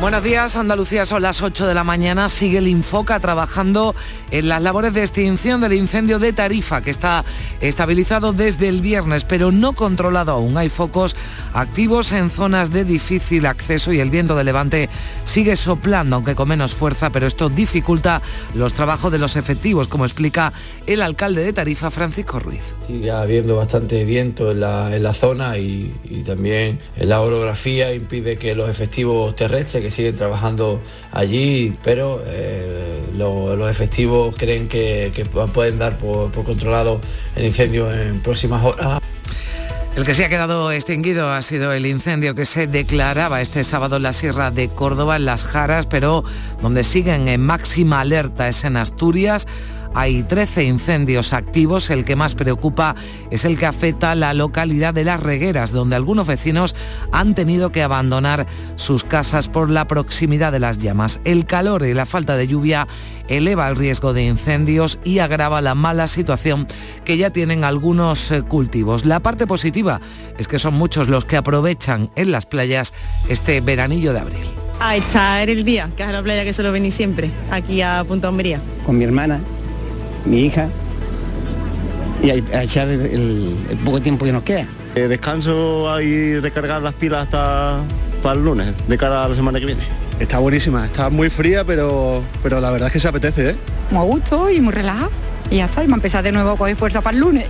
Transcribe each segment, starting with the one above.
Buenos días, Andalucía son las 8 de la mañana. Sigue el Infoca trabajando en las labores de extinción del incendio de Tarifa, que está estabilizado desde el viernes, pero no controlado aún. Hay focos activos en zonas de difícil acceso y el viento de levante sigue soplando, aunque con menos fuerza, pero esto dificulta los trabajos de los efectivos, como explica el alcalde de Tarifa, Francisco Ruiz. Sigue habiendo bastante viento en la, zona y, también la orografía impide que los efectivos terrestres siguen trabajando allí, pero eh, los efectivos creen que, pueden dar por, por controlado el incendio en próximas horas. El que se ha quedado extinguido ha sido el incendio que se declaraba este sábado en la Sierra de Córdoba, en Las Jaras, pero donde siguen en máxima alerta es en Asturias. Hay 13 incendios activos, el que más preocupa es el que afecta a la localidad de Las Regueras, donde algunos vecinos han tenido que abandonar sus casas por la proximidad de las llamas. El calor y la falta de lluvia eleva el riesgo de incendios y agrava la mala situación que ya tienen algunos eh, cultivos. La parte positiva es que son muchos los que aprovechan en las playas este veranillo de abril. A echar el día, que es la playa que suelo venir siempre, aquí a Punta Hombría. Con mi hermana mi hija y a, echar el, poco tiempo que nos queda. Eh, descanso y recargar las pilas hasta para el lunes, de cara a la semana que viene. Está buenísima, está muy fría, pero, pero la verdad es que se apetece, ¿eh? Muy a gusto y muy relajado. Y ya está, y a empezar de nuevo coger fuerza para el lunes.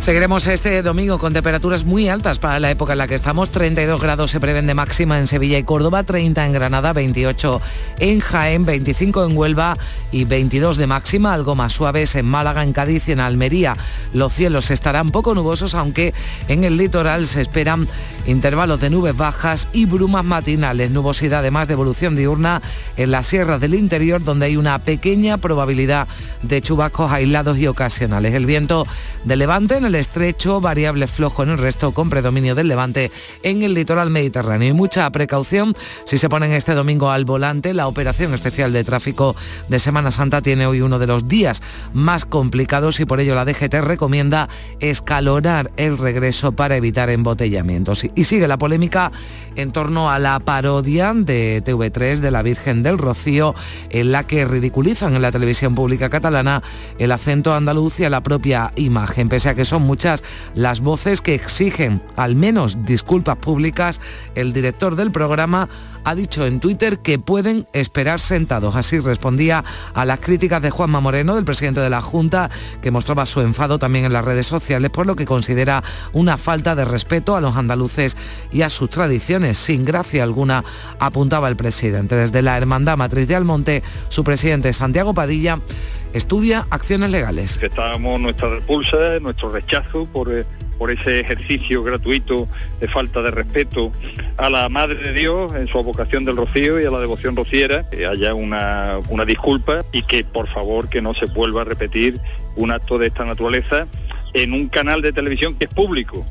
Seguiremos este domingo con temperaturas muy altas para la época en la que estamos. 32 grados se prevén de máxima en Sevilla y Córdoba, 30 en Granada, 28 en Jaén, 25 en Huelva y 22 de máxima, algo más suaves en Málaga, en Cádiz y en Almería. Los cielos estarán poco nubosos, aunque en el litoral se esperan intervalos de nubes bajas y brumas matinales. Nubosidad además de evolución diurna en las sierras del interior, donde hay una pequeña probabilidad de chubascos aislados y ocasionales. El viento de levante en el estrecho, variable flojo en el resto, con predominio del levante en el litoral mediterráneo. Y mucha precaución si se ponen este domingo al volante. La operación especial de tráfico de Semana Santa tiene hoy uno de los días más complicados y por ello la DGT recomienda escalonar el regreso para evitar embotellamientos. Y sigue la polémica en torno a la parodia de TV3 de la Virgen del Rocío, en la que ridiculizan en la televisión pública catalana el acento andaluz y a la propia imagen, pese a que son muchas las voces que exigen al menos disculpas públicas, el director del programa ha dicho en Twitter que pueden esperar sentados. Así respondía a las críticas de Juanma Moreno, del presidente de la Junta, que mostraba su enfado también en las redes sociales por lo que considera una falta de respeto a los andaluces y a sus tradiciones. Sin gracia alguna, apuntaba el presidente. Desde la Hermandad Matriz de Almonte, su presidente Santiago Padilla estudia acciones legales. Estábamos nuestra repulsa, nuestro rechazo por eh, por ese ejercicio gratuito de falta de respeto a la Madre de Dios en su vocación del rocío y a la devoción rociera, que haya una, una disculpa y que por favor que no se vuelva a repetir un acto de esta naturaleza en un canal de televisión que es público.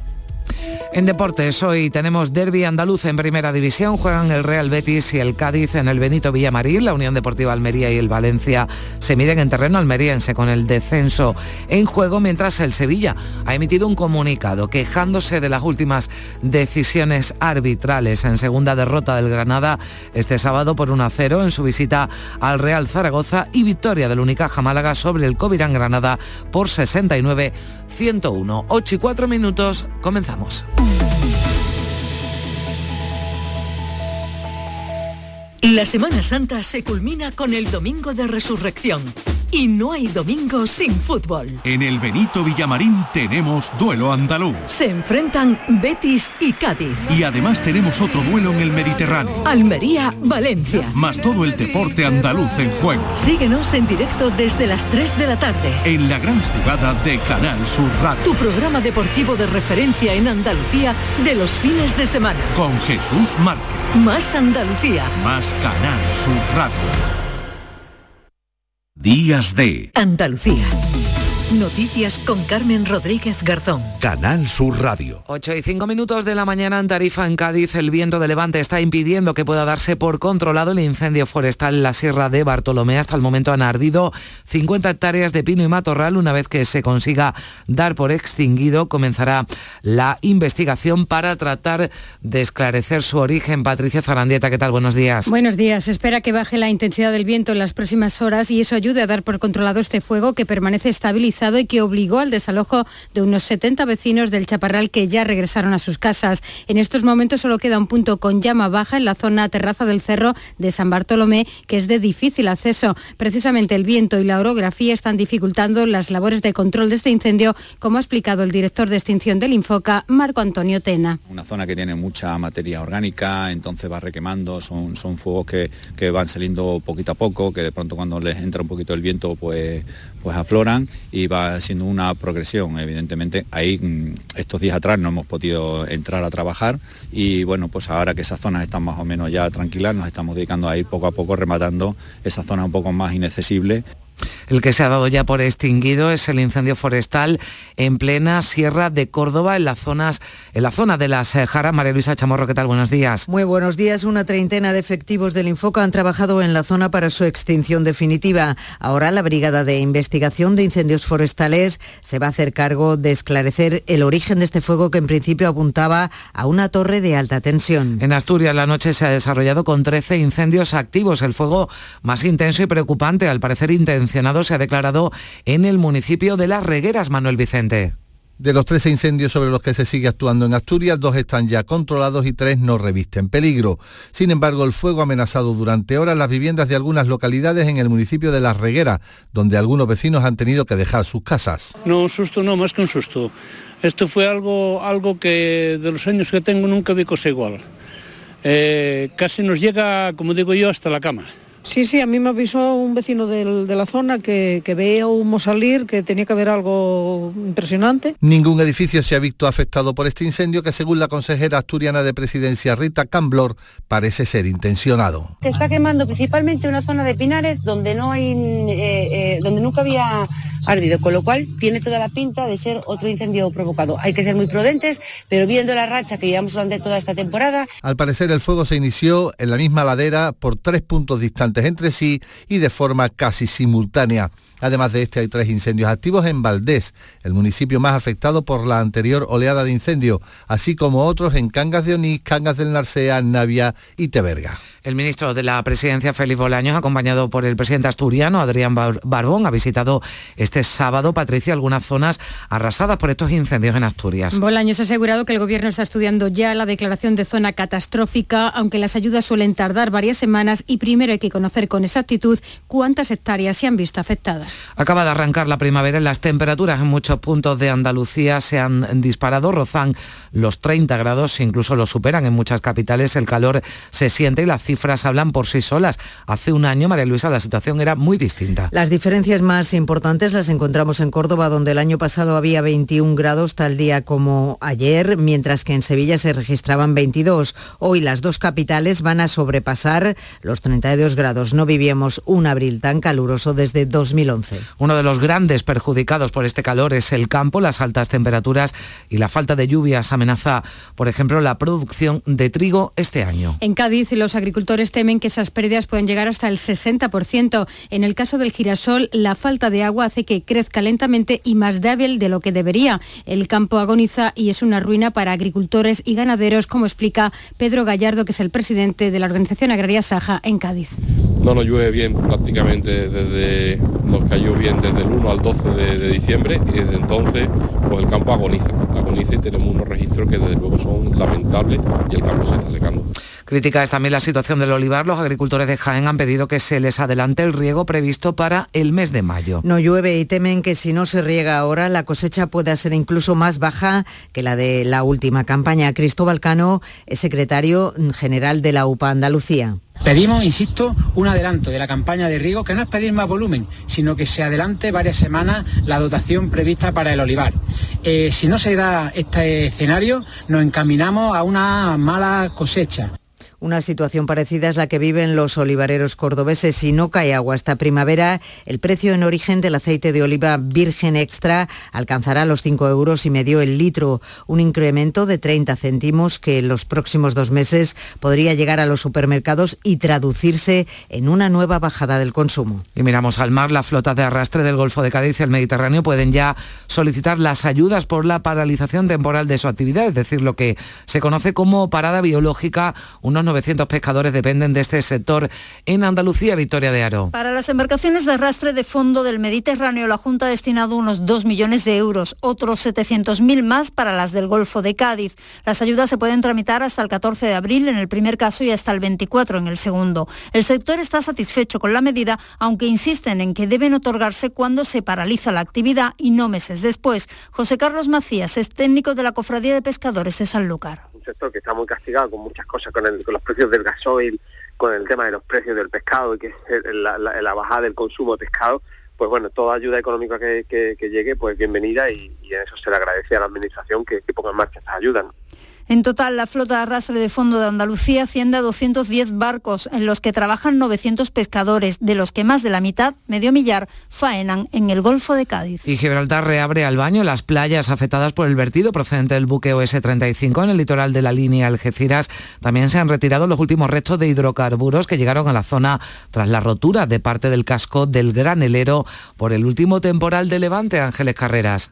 En deportes, hoy tenemos derby andaluz en primera división. Juegan el Real Betis y el Cádiz en el Benito Villamarín. La Unión Deportiva Almería y el Valencia se miden en terreno almeriense con el descenso en juego, mientras el Sevilla ha emitido un comunicado quejándose de las últimas decisiones arbitrales en segunda derrota del Granada este sábado por 1-0 en su visita al Real Zaragoza y victoria del Unicaja Málaga sobre el Covirán Granada por 69 101. 8 y 4 minutos, comenzamos. La Semana Santa se culmina con el Domingo de Resurrección y no hay domingo sin fútbol. En el Benito Villamarín tenemos duelo andaluz. Se enfrentan Betis y Cádiz. Y además tenemos otro duelo en el Mediterráneo. Almería, Valencia. Más todo el deporte andaluz en juego. Síguenos en directo desde las 3 de la tarde. En la gran jugada de Canal Sur Radio. Tu programa deportivo de referencia en Andalucía de los fines de semana. Con Jesús Márquez. Más Andalucía. Más Canal Sur Radio. Días de Andalucía. Noticias con Carmen Rodríguez Garzón. Canal Sur Radio. 8 y 5 minutos de la mañana en Tarifa, en Cádiz, el viento de levante está impidiendo que pueda darse por controlado el incendio forestal en la Sierra de Bartolomé. Hasta el momento han ardido 50 hectáreas de pino y matorral. Una vez que se consiga dar por extinguido, comenzará la investigación para tratar de esclarecer su origen. Patricia Zarandieta, ¿qué tal? Buenos días. Buenos días. Se espera que baje la intensidad del viento en las próximas horas y eso ayude a dar por controlado este fuego que permanece estabilizado y que obligó al desalojo de unos 70 vecinos del Chaparral que ya regresaron a sus casas. En estos momentos solo queda un punto con llama baja en la zona terraza del cerro de San Bartolomé, que es de difícil acceso. Precisamente el viento y la orografía están dificultando las labores de control de este incendio, como ha explicado el director de extinción del Infoca, Marco Antonio Tena. Una zona que tiene mucha materia orgánica, entonces va requemando, son, son fuegos que, que van saliendo poquito a poco, que de pronto cuando les entra un poquito el viento, pues pues afloran y va siendo una progresión. Evidentemente, ahí mm, estos días atrás no hemos podido entrar a trabajar y bueno, pues ahora que esas zonas están más o menos ya tranquilas, nos estamos dedicando a ir poco a poco rematando esas zonas un poco más inaccesibles. El que se ha dado ya por extinguido es el incendio forestal en plena Sierra de Córdoba, en las zonas, en la zona de las eh, Jaras. María Luisa Chamorro, ¿qué tal? Buenos días. Muy buenos días. Una treintena de efectivos del Infoca han trabajado en la zona para su extinción definitiva. Ahora la Brigada de Investigación de Incendios Forestales se va a hacer cargo de esclarecer el origen de este fuego que en principio apuntaba a una torre de alta tensión. En Asturias la noche se ha desarrollado con 13 incendios activos, el fuego más intenso y preocupante, al parecer intenso se ha declarado en el municipio de Las Regueras, Manuel Vicente. De los 13 incendios sobre los que se sigue actuando en Asturias, dos están ya controlados y tres no revisten peligro. Sin embargo, el fuego ha amenazado durante horas las viviendas de algunas localidades en el municipio de Las Regueras, donde algunos vecinos han tenido que dejar sus casas. No, un susto no, más que un susto. Esto fue algo, algo que de los años que tengo nunca vi cosa igual. Eh, casi nos llega, como digo yo, hasta la cama. Sí, sí, a mí me avisó un vecino del, de la zona que, que, veía humo salir, que tenía que haber algo impresionante. Ningún edificio se ha visto afectado por este incendio que según la consejera asturiana de presidencia Rita Camblor parece ser intencionado. Se está quemando principalmente una zona de Pinares donde no hay, eh, eh, donde nunca había ardido, con lo cual tiene toda la pinta de ser otro incendio provocado. Hay que ser muy prudentes, pero viendo la racha que llevamos durante toda esta temporada. Al parecer el fuego se inició en la misma ladera por tres puntos distantes entre sí y de forma casi simultánea. Además de este hay tres incendios activos en Valdés, el municipio más afectado por la anterior oleada de incendio, así como otros en Cangas de Onís, Cangas del Narcea, Navia y Teberga. El ministro de la Presidencia, Félix Bolaños, acompañado por el presidente asturiano, Adrián Barbón, ha visitado este sábado, Patricia, algunas zonas arrasadas por estos incendios en Asturias. Bolaños ha asegurado que el gobierno está estudiando ya la declaración de zona catastrófica, aunque las ayudas suelen tardar varias semanas y primero hay que conocer con exactitud cuántas hectáreas se han visto afectadas. Acaba de arrancar la primavera y las temperaturas en muchos puntos de Andalucía se han disparado, rozan los 30 grados, incluso los superan en muchas capitales, el calor se siente y las cifras hablan por sí solas. Hace un año, María Luisa, la situación era muy distinta. Las diferencias más importantes las encontramos en Córdoba, donde el año pasado había 21 grados tal día como ayer, mientras que en Sevilla se registraban 22. Hoy las dos capitales van a sobrepasar los 32 grados. No vivíamos un abril tan caluroso desde 2011. Uno de los grandes perjudicados por este calor es el campo, las altas temperaturas y la falta de lluvias amenaza, por ejemplo, la producción de trigo este año. En Cádiz, los agricultores temen que esas pérdidas pueden llegar hasta el 60%. En el caso del girasol, la falta de agua hace que crezca lentamente y más débil de lo que debería. El campo agoniza y es una ruina para agricultores y ganaderos, como explica Pedro Gallardo, que es el presidente de la Organización Agraria Saja en Cádiz. No nos llueve bien prácticamente desde, nos cayó bien desde el 1 al 12 de, de diciembre y desde entonces pues el campo agoniza, agoniza y tenemos unos registros que desde luego son lamentables y el campo se está secando. Crítica es también la situación del olivar. Los agricultores de Jaén han pedido que se les adelante el riego previsto para el mes de mayo. No llueve y temen que si no se riega ahora la cosecha pueda ser incluso más baja que la de la última campaña. Cristóbal Cano es secretario general de la UPA Andalucía. Pedimos, insisto, un adelanto de la campaña de riego, que no es pedir más volumen, sino que se adelante varias semanas la dotación prevista para el olivar. Eh, si no se da este escenario, nos encaminamos a una mala cosecha. Una situación parecida es la que viven los olivareros cordobeses. Si no cae agua esta primavera, el precio en origen del aceite de oliva virgen extra alcanzará los 5 euros y medio el litro, un incremento de 30 céntimos que en los próximos dos meses podría llegar a los supermercados y traducirse en una nueva bajada del consumo. Y miramos al mar, la flota de arrastre del Golfo de Cádiz y el Mediterráneo pueden ya solicitar las ayudas por la paralización temporal de su actividad, es decir, lo que se conoce como parada biológica. Unos 900 pescadores dependen de este sector en Andalucía, Victoria de Aro. Para las embarcaciones de arrastre de fondo del Mediterráneo, la Junta ha destinado unos 2 millones de euros, otros 700.000 más para las del Golfo de Cádiz. Las ayudas se pueden tramitar hasta el 14 de abril en el primer caso y hasta el 24 en el segundo. El sector está satisfecho con la medida, aunque insisten en que deben otorgarse cuando se paraliza la actividad y no meses después. José Carlos Macías es técnico de la Cofradía de Pescadores de Sanlúcar. Un sector que está muy castigado con muchas cosas, con, el, con los precios del gasoil, con el tema de los precios del pescado y que la, bajada del consumo de pescado pues bueno, toda ayuda económica que, que, que llegue, pues bienvenida y, en eso se le agradece a la Administración que, que ponga en marcha estas ayudas. En total, la flota de arrastre de fondo de Andalucía asciende a 210 barcos, en los que trabajan 900 pescadores, de los que más de la mitad, medio millar, faenan en el Golfo de Cádiz. Y Gibraltar reabre al baño las playas afectadas por el vertido procedente del buque OS-35 en el litoral de la línea Algeciras. También se han retirado los últimos restos de hidrocarburos que llegaron a la zona tras la rotura de parte del casco del granelero por el último temporal de Levante, Ángeles Carreras.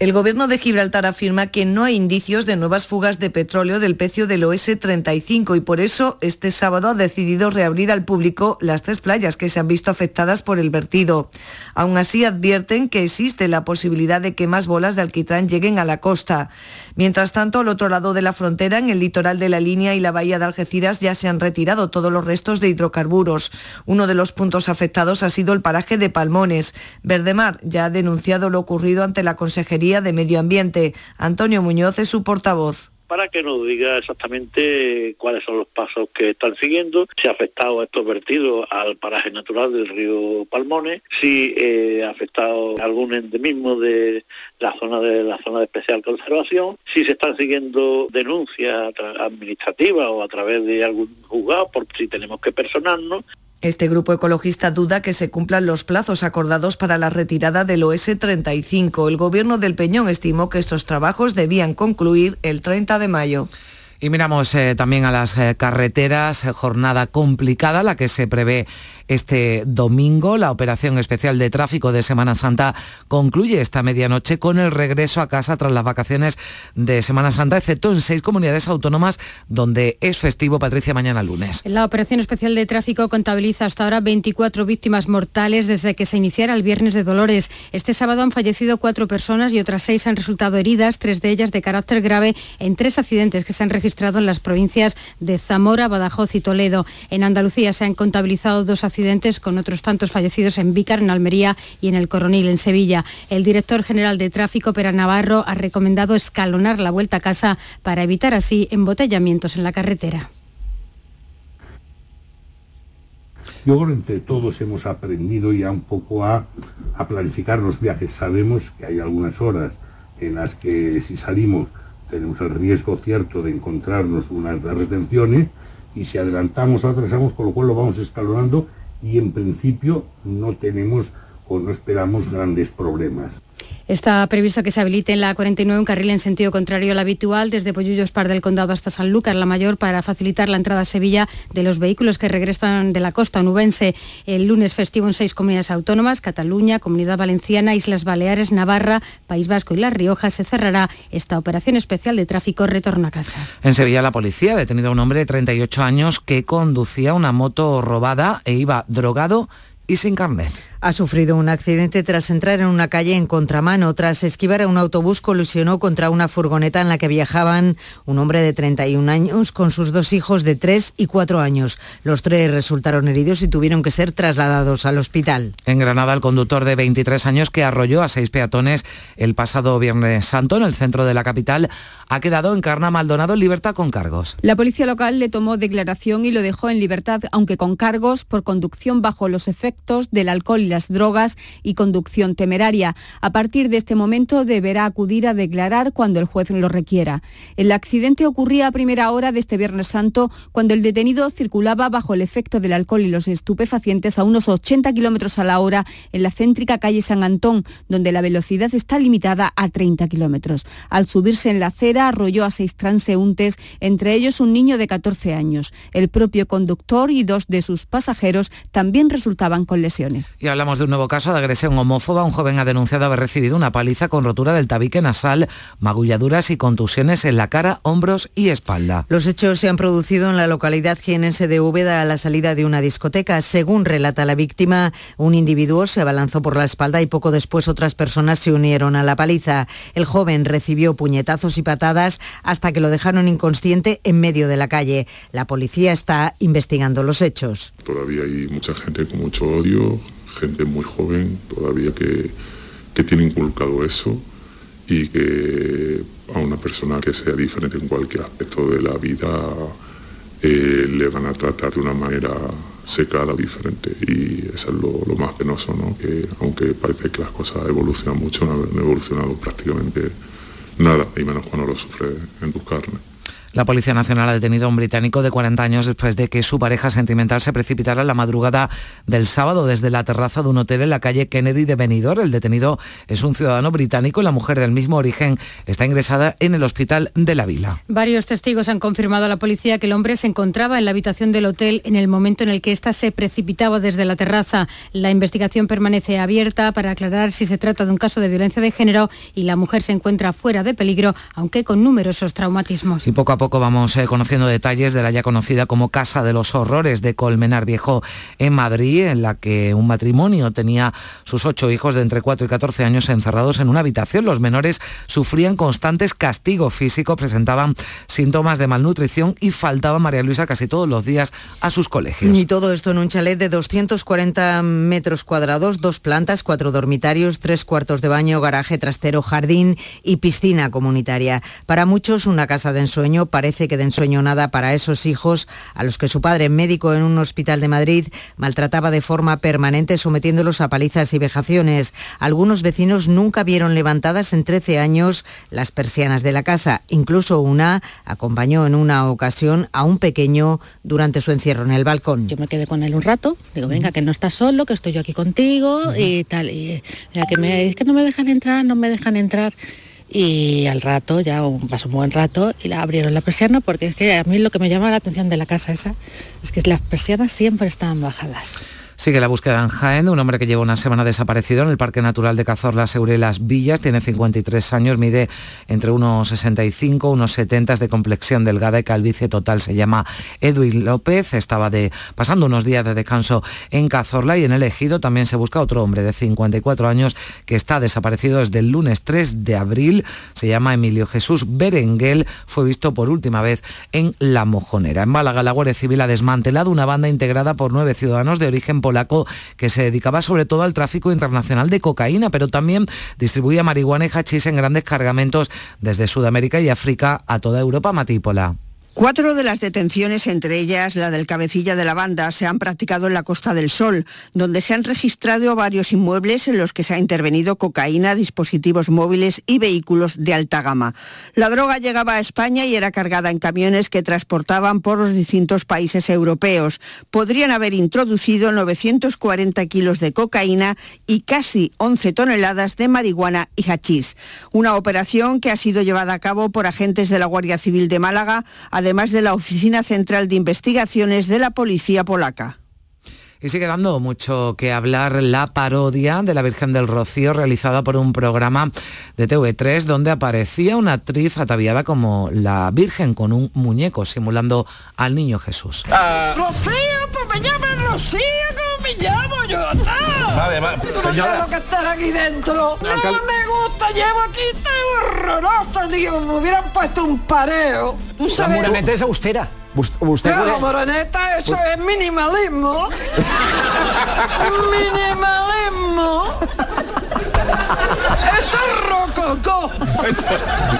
El gobierno de Gibraltar afirma que no hay indicios de nuevas fugas de petróleo del pecio del OS-35 y por eso este sábado ha decidido reabrir al público las tres playas que se han visto afectadas por el vertido. Aún así advierten que existe la posibilidad de que más bolas de alquitrán lleguen a la costa. Mientras tanto, al otro lado de la frontera, en el litoral de la línea y la bahía de Algeciras, ya se han retirado todos los restos de hidrocarburos. Uno de los puntos afectados ha sido el paraje de Palmones. Verdemar ya ha denunciado lo ocurrido ante la Consejería de Medio Ambiente. Antonio Muñoz es su portavoz para que nos diga exactamente cuáles son los pasos que están siguiendo, si ha afectado estos vertidos al paraje natural del río Palmones, si eh, ha afectado algún endemismo de la zona de la zona de especial conservación, si se están siguiendo denuncias administrativas o a través de algún juzgado por si tenemos que personarnos este grupo ecologista duda que se cumplan los plazos acordados para la retirada del OS-35. El gobierno del Peñón estimó que estos trabajos debían concluir el 30 de mayo. Y miramos eh, también a las eh, carreteras, eh, jornada complicada la que se prevé este domingo. La operación especial de tráfico de Semana Santa concluye esta medianoche con el regreso a casa tras las vacaciones de Semana Santa, excepto en seis comunidades autónomas donde es festivo, Patricia, mañana lunes. La operación especial de tráfico contabiliza hasta ahora 24 víctimas mortales desde que se iniciara el Viernes de Dolores. Este sábado han fallecido cuatro personas y otras seis han resultado heridas, tres de ellas de carácter grave en tres accidentes que se han registrado en las provincias de Zamora, Badajoz y Toledo. En Andalucía se han contabilizado dos accidentes con otros tantos fallecidos en Vícar, en Almería y en el Coronil, en Sevilla. El director general de tráfico, Pera Navarro, ha recomendado escalonar la vuelta a casa para evitar así embotellamientos en la carretera. Yo creo que entre todos hemos aprendido ya un poco a, a, planificar los viajes. Sabemos que hay algunas horas en las que si salimos tenemos el riesgo cierto de encontrarnos unas retenciones y si adelantamos o atrasamos, con lo cual lo vamos escalonando y en principio no tenemos o no esperamos grandes problemas. Está previsto que se habilite en la 49 un carril en sentido contrario al habitual desde Pollullos Par del Condado hasta Sanlúcar, la mayor, para facilitar la entrada a Sevilla de los vehículos que regresan de la costa onubense. El lunes festivo en seis comunidades autónomas, Cataluña, Comunidad Valenciana, Islas Baleares, Navarra, País Vasco y La Rioja, se cerrará esta operación especial de tráfico retorno a casa. En Sevilla la policía ha detenido a un hombre de 38 años que conducía una moto robada e iba drogado y sin carnet ha sufrido un accidente tras entrar en una calle en contramano. Tras esquivar a un autobús, colisionó contra una furgoneta en la que viajaban un hombre de 31 años con sus dos hijos de 3 y 4 años. Los tres resultaron heridos y tuvieron que ser trasladados al hospital. En Granada, el conductor de 23 años que arrolló a seis peatones el pasado Viernes Santo en el centro de la capital ha quedado en Carna Maldonado en libertad con cargos. La policía local le tomó declaración y lo dejó en libertad, aunque con cargos por conducción bajo los efectos del alcohol las drogas y conducción temeraria. A partir de este momento deberá acudir a declarar cuando el juez lo requiera. El accidente ocurría a primera hora de este Viernes Santo cuando el detenido circulaba bajo el efecto del alcohol y los estupefacientes a unos 80 kilómetros a la hora en la céntrica calle San Antón, donde la velocidad está limitada a 30 kilómetros. Al subirse en la acera arrolló a seis transeúntes, entre ellos un niño de 14 años. El propio conductor y dos de sus pasajeros también resultaban con lesiones. Hablamos de un nuevo caso de agresión homófoba. Un joven ha denunciado haber recibido una paliza con rotura del tabique nasal, magulladuras y contusiones en la cara, hombros y espalda. Los hechos se han producido en la localidad jienense de Úbeda a la salida de una discoteca. Según relata la víctima, un individuo se abalanzó por la espalda y poco después otras personas se unieron a la paliza. El joven recibió puñetazos y patadas hasta que lo dejaron inconsciente en medio de la calle. La policía está investigando los hechos. Todavía hay mucha gente con mucho odio, gente muy joven todavía que, que tiene inculcado eso y que a una persona que sea diferente en cualquier aspecto de la vida eh, le van a tratar de una manera secada, diferente. Y eso es lo, más penoso, ¿no? que aunque parece que las cosas evolucionan mucho, no han evolucionado prácticamente nada, y menos cuando lo sufre en tus carnes. La Policía Nacional ha detenido a un británico de 40 años después de que su pareja sentimental se precipitara en la madrugada del sábado desde la terraza de un hotel en la calle Kennedy de Benidorm. El detenido es un ciudadano británico y la mujer del mismo origen está ingresada en el hospital de la Vila. Varios testigos han confirmado a la policía que el hombre se encontraba en la habitación del hotel en el momento en el que ésta se precipitaba desde la terraza. La investigación permanece abierta para aclarar si se trata de un caso de violencia de género y la mujer se encuentra fuera de peligro, aunque con numerosos traumatismos. Y poco a poco vamos eh, conociendo detalles de la ya conocida como Casa de los Horrores de Colmenar Viejo en Madrid, en la que un matrimonio tenía sus ocho hijos de entre 4 y 14 años encerrados en una habitación. Los menores sufrían constantes castigos físicos, presentaban síntomas de malnutrición y faltaba María Luisa casi todos los días a sus colegios. Y todo esto en un chalet de 240 metros cuadrados, dos plantas, cuatro dormitarios, tres cuartos de baño, garaje trastero, jardín y piscina comunitaria. Para muchos una casa de ensueño parece que de ensueño nada para esos hijos a los que su padre, médico en un hospital de Madrid, maltrataba de forma permanente sometiéndolos a palizas y vejaciones. Algunos vecinos nunca vieron levantadas en 13 años las persianas de la casa. Incluso una acompañó en una ocasión a un pequeño durante su encierro en el balcón. Yo me quedé con él un rato, digo, venga, que no estás solo, que estoy yo aquí contigo y tal. Y ya que me es que no me dejan entrar, no me dejan entrar y al rato, ya pasó un buen rato, y la abrieron la persiana porque es que a mí lo que me llama la atención de la casa esa es que las persianas siempre estaban bajadas. Sigue la búsqueda en Jaén un hombre que lleva una semana desaparecido en el Parque Natural de Cazorla, Seure Las Villas. Tiene 53 años, mide entre unos 65, unos 70 de complexión delgada y calvicie total. Se llama Edwin López. Estaba pasando unos días de descanso en Cazorla y en el Ejido también se busca otro hombre de 54 años que está desaparecido desde el lunes 3 de abril. Se llama Emilio Jesús Berenguel. Fue visto por última vez en La Mojonera. En Málaga, la Guardia Civil ha desmantelado una banda integrada por nueve ciudadanos de origen polaco que se dedicaba sobre todo al tráfico internacional de cocaína, pero también distribuía marihuana y hachís en grandes cargamentos desde Sudamérica y África a toda Europa, Matípola. Cuatro de las detenciones, entre ellas la del cabecilla de la banda, se han practicado en la Costa del Sol, donde se han registrado varios inmuebles en los que se ha intervenido cocaína, dispositivos móviles y vehículos de alta gama. La droga llegaba a España y era cargada en camiones que transportaban por los distintos países europeos. Podrían haber introducido 940 kilos de cocaína y casi 11 toneladas de marihuana y hachís. Una operación que ha sido llevada a cabo por agentes de la Guardia Civil de Málaga, además de la Oficina Central de Investigaciones de la Policía Polaca. Y sigue dando mucho que hablar la parodia de la Virgen del Rocío realizada por un programa de TV3 donde aparecía una actriz ataviada como la Virgen con un muñeco simulando al niño Jesús. Uh... Rocío, pues me llaman Rocío, como me llamo yo. Está. Vale, vale, señora. No que estás aquí dentro. No Alcal... me gusta, llevo aquí tan horroroso, digo, me hubieran puesto un pareo. ¿Tú sabes? La es austera. Usted claro, moreneta, eso es minimalismo. minimalismo. Esto es rococó. Esto,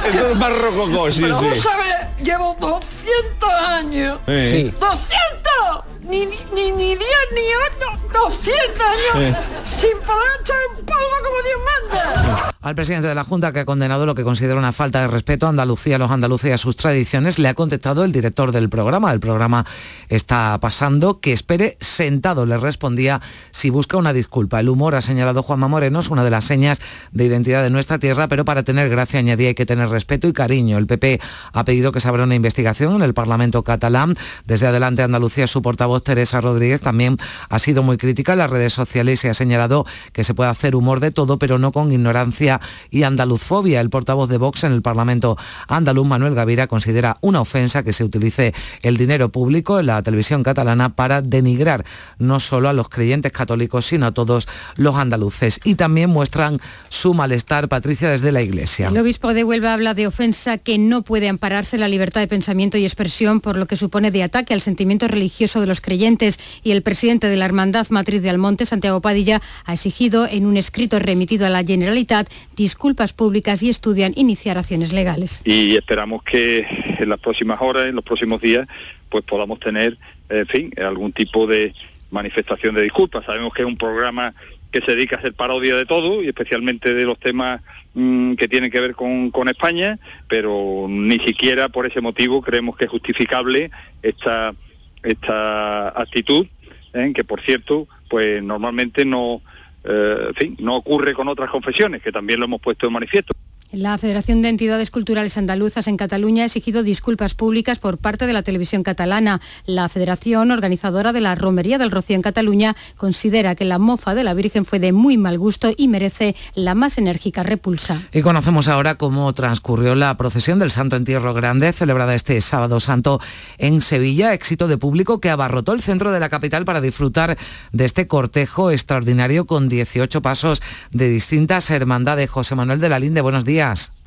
esto es más rococó, sí, Pero sí. Vos sabés, llevo 200 años. Sí. ¡200! Ni, ni, ni 10 ni 8, 200 años sin poder echar un polvo como Dios manda. Al presidente de la Junta, que ha condenado lo que considera una falta de respeto a Andalucía, a los andaluces y a sus tradiciones, le ha contestado el director del programa. El programa está pasando, que espere sentado, le respondía si busca una disculpa. El humor, ha señalado Juanma Moreno, es una de las señas de identidad de nuestra tierra, pero para tener gracia, añadía, hay que tener respeto y cariño. El PP ha pedido que se abra una investigación en el Parlamento catalán. Desde adelante Andalucía, su portavoz Teresa Rodríguez también ha sido muy crítica en las redes sociales y ha señalado que se puede hacer humor de todo, pero no con ignorancia y andaluzfobia. El portavoz de Vox en el Parlamento andaluz, Manuel Gavira, considera una ofensa que se utilice el dinero público en la televisión catalana para denigrar no solo a los creyentes católicos, sino a todos los andaluces. Y también muestran su malestar, Patricia, desde la Iglesia. El obispo de Huelva habla de ofensa que no puede ampararse la libertad de pensamiento y expresión por lo que supone de ataque al sentimiento religioso de los creyentes y el presidente de la Hermandad Matriz de Almonte, Santiago Padilla, ha exigido en un escrito remitido a la Generalitat disculpas públicas y estudian iniciar acciones legales. Y esperamos que en las próximas horas, en los próximos días, pues podamos tener, en fin, algún tipo de manifestación de disculpas. Sabemos que es un programa que se dedica a hacer parodia de todo y especialmente de los temas mm, que tienen que ver con, con España, pero ni siquiera por ese motivo creemos que es justificable esta, esta actitud, ¿eh? que por cierto, pues normalmente no, eh, fin, no ocurre con otras confesiones, que también lo hemos puesto en manifiesto. La Federación de Entidades Culturales Andaluzas en Cataluña ha exigido disculpas públicas por parte de la televisión catalana. La Federación, organizadora de la Romería del Rocío en Cataluña, considera que la mofa de la Virgen fue de muy mal gusto y merece la más enérgica repulsa. Y conocemos ahora cómo transcurrió la procesión del Santo Entierro Grande, celebrada este sábado santo en Sevilla, éxito de público que abarrotó el centro de la capital para disfrutar de este cortejo extraordinario con 18 pasos de distintas hermandades. José Manuel de la Linde, buenos días.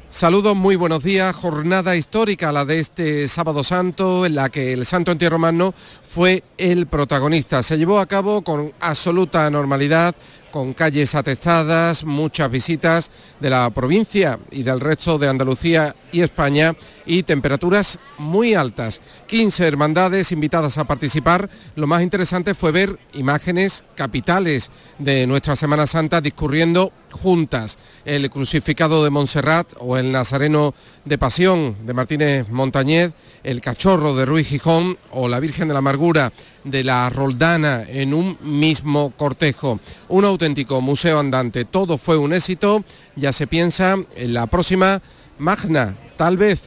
Saludos, muy buenos días. Jornada histórica la de este sábado santo en la que el Santo Entierro Magno fue el protagonista. Se llevó a cabo con absoluta normalidad, con calles atestadas, muchas visitas de la provincia y del resto de Andalucía y España y temperaturas muy altas. 15 hermandades invitadas a participar. Lo más interesante fue ver imágenes capitales de nuestra Semana Santa discurriendo juntas. El crucificado de Montserrat o el Nazareno de Pasión de Martínez Montañez, el Cachorro de Ruiz Gijón o la Virgen de la Amargura de la Roldana en un mismo cortejo. Un auténtico museo andante. Todo fue un éxito. Ya se piensa en la próxima Magna, tal vez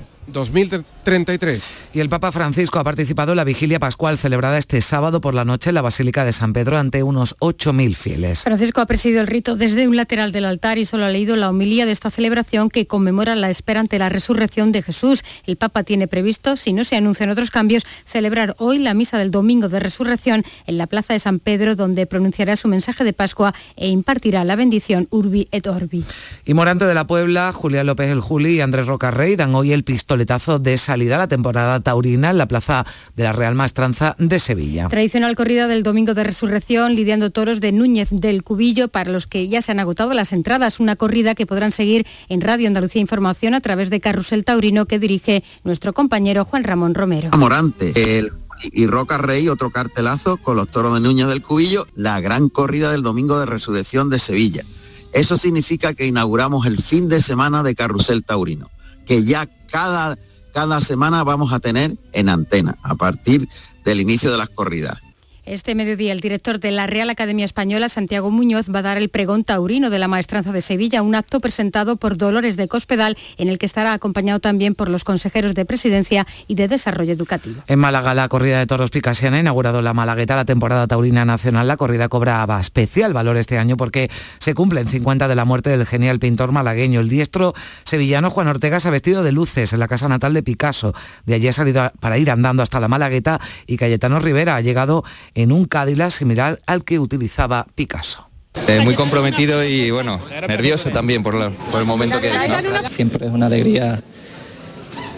2033. Y el Papa Francisco ha participado en la vigilia pascual celebrada este sábado por la noche en la Basílica de San Pedro ante unos 8.000 fieles. Francisco ha presidido el rito desde un lateral del altar y solo ha leído la homilía de esta celebración que conmemora la espera ante la resurrección de Jesús. El Papa tiene previsto, si no se anuncian otros cambios, celebrar hoy la misa del Domingo de Resurrección en la Plaza de San Pedro, donde pronunciará su mensaje de Pascua e impartirá la bendición Urbi et Orbi. Y Morante de la Puebla, Julián López el Juli y Andrés Rocarrey dan hoy el pistoletazo de salida la temporada taurina en la Plaza de la Real Maestranza de Sevilla. Tradicional corrida del Domingo de Resurrección, lidiando toros de Núñez del Cubillo, para los que ya se han agotado las entradas. Una corrida que podrán seguir en Radio Andalucía Información a través de Carrusel Taurino que dirige nuestro compañero Juan Ramón Romero. Morante, el y Roca Rey, otro cartelazo con los toros de Núñez del Cubillo, la gran corrida del Domingo de Resurrección de Sevilla. Eso significa que inauguramos el fin de semana de Carrusel Taurino, que ya cada, cada semana vamos a tener en antena, a partir del inicio de las corridas. Este mediodía el director de la Real Academia Española, Santiago Muñoz, va a dar el pregón taurino de la Maestranza de Sevilla, un acto presentado por Dolores de Cospedal, en el que estará acompañado también por los consejeros de Presidencia y de Desarrollo Educativo. En Málaga, la corrida de toros Picasiana ha inaugurado la Malagueta, la temporada taurina nacional. La corrida cobra especial valor este año porque se cumplen 50 de la muerte del genial pintor malagueño. El diestro sevillano Juan Ortega se ha vestido de luces en la casa natal de Picasso. De allí ha salido para ir andando hasta la Malagueta y Cayetano Rivera ha llegado en un Cadillac similar al que utilizaba Picasso. Eh, muy comprometido y bueno, nervioso también por, la- por el momento que ¿no? Siempre es una alegría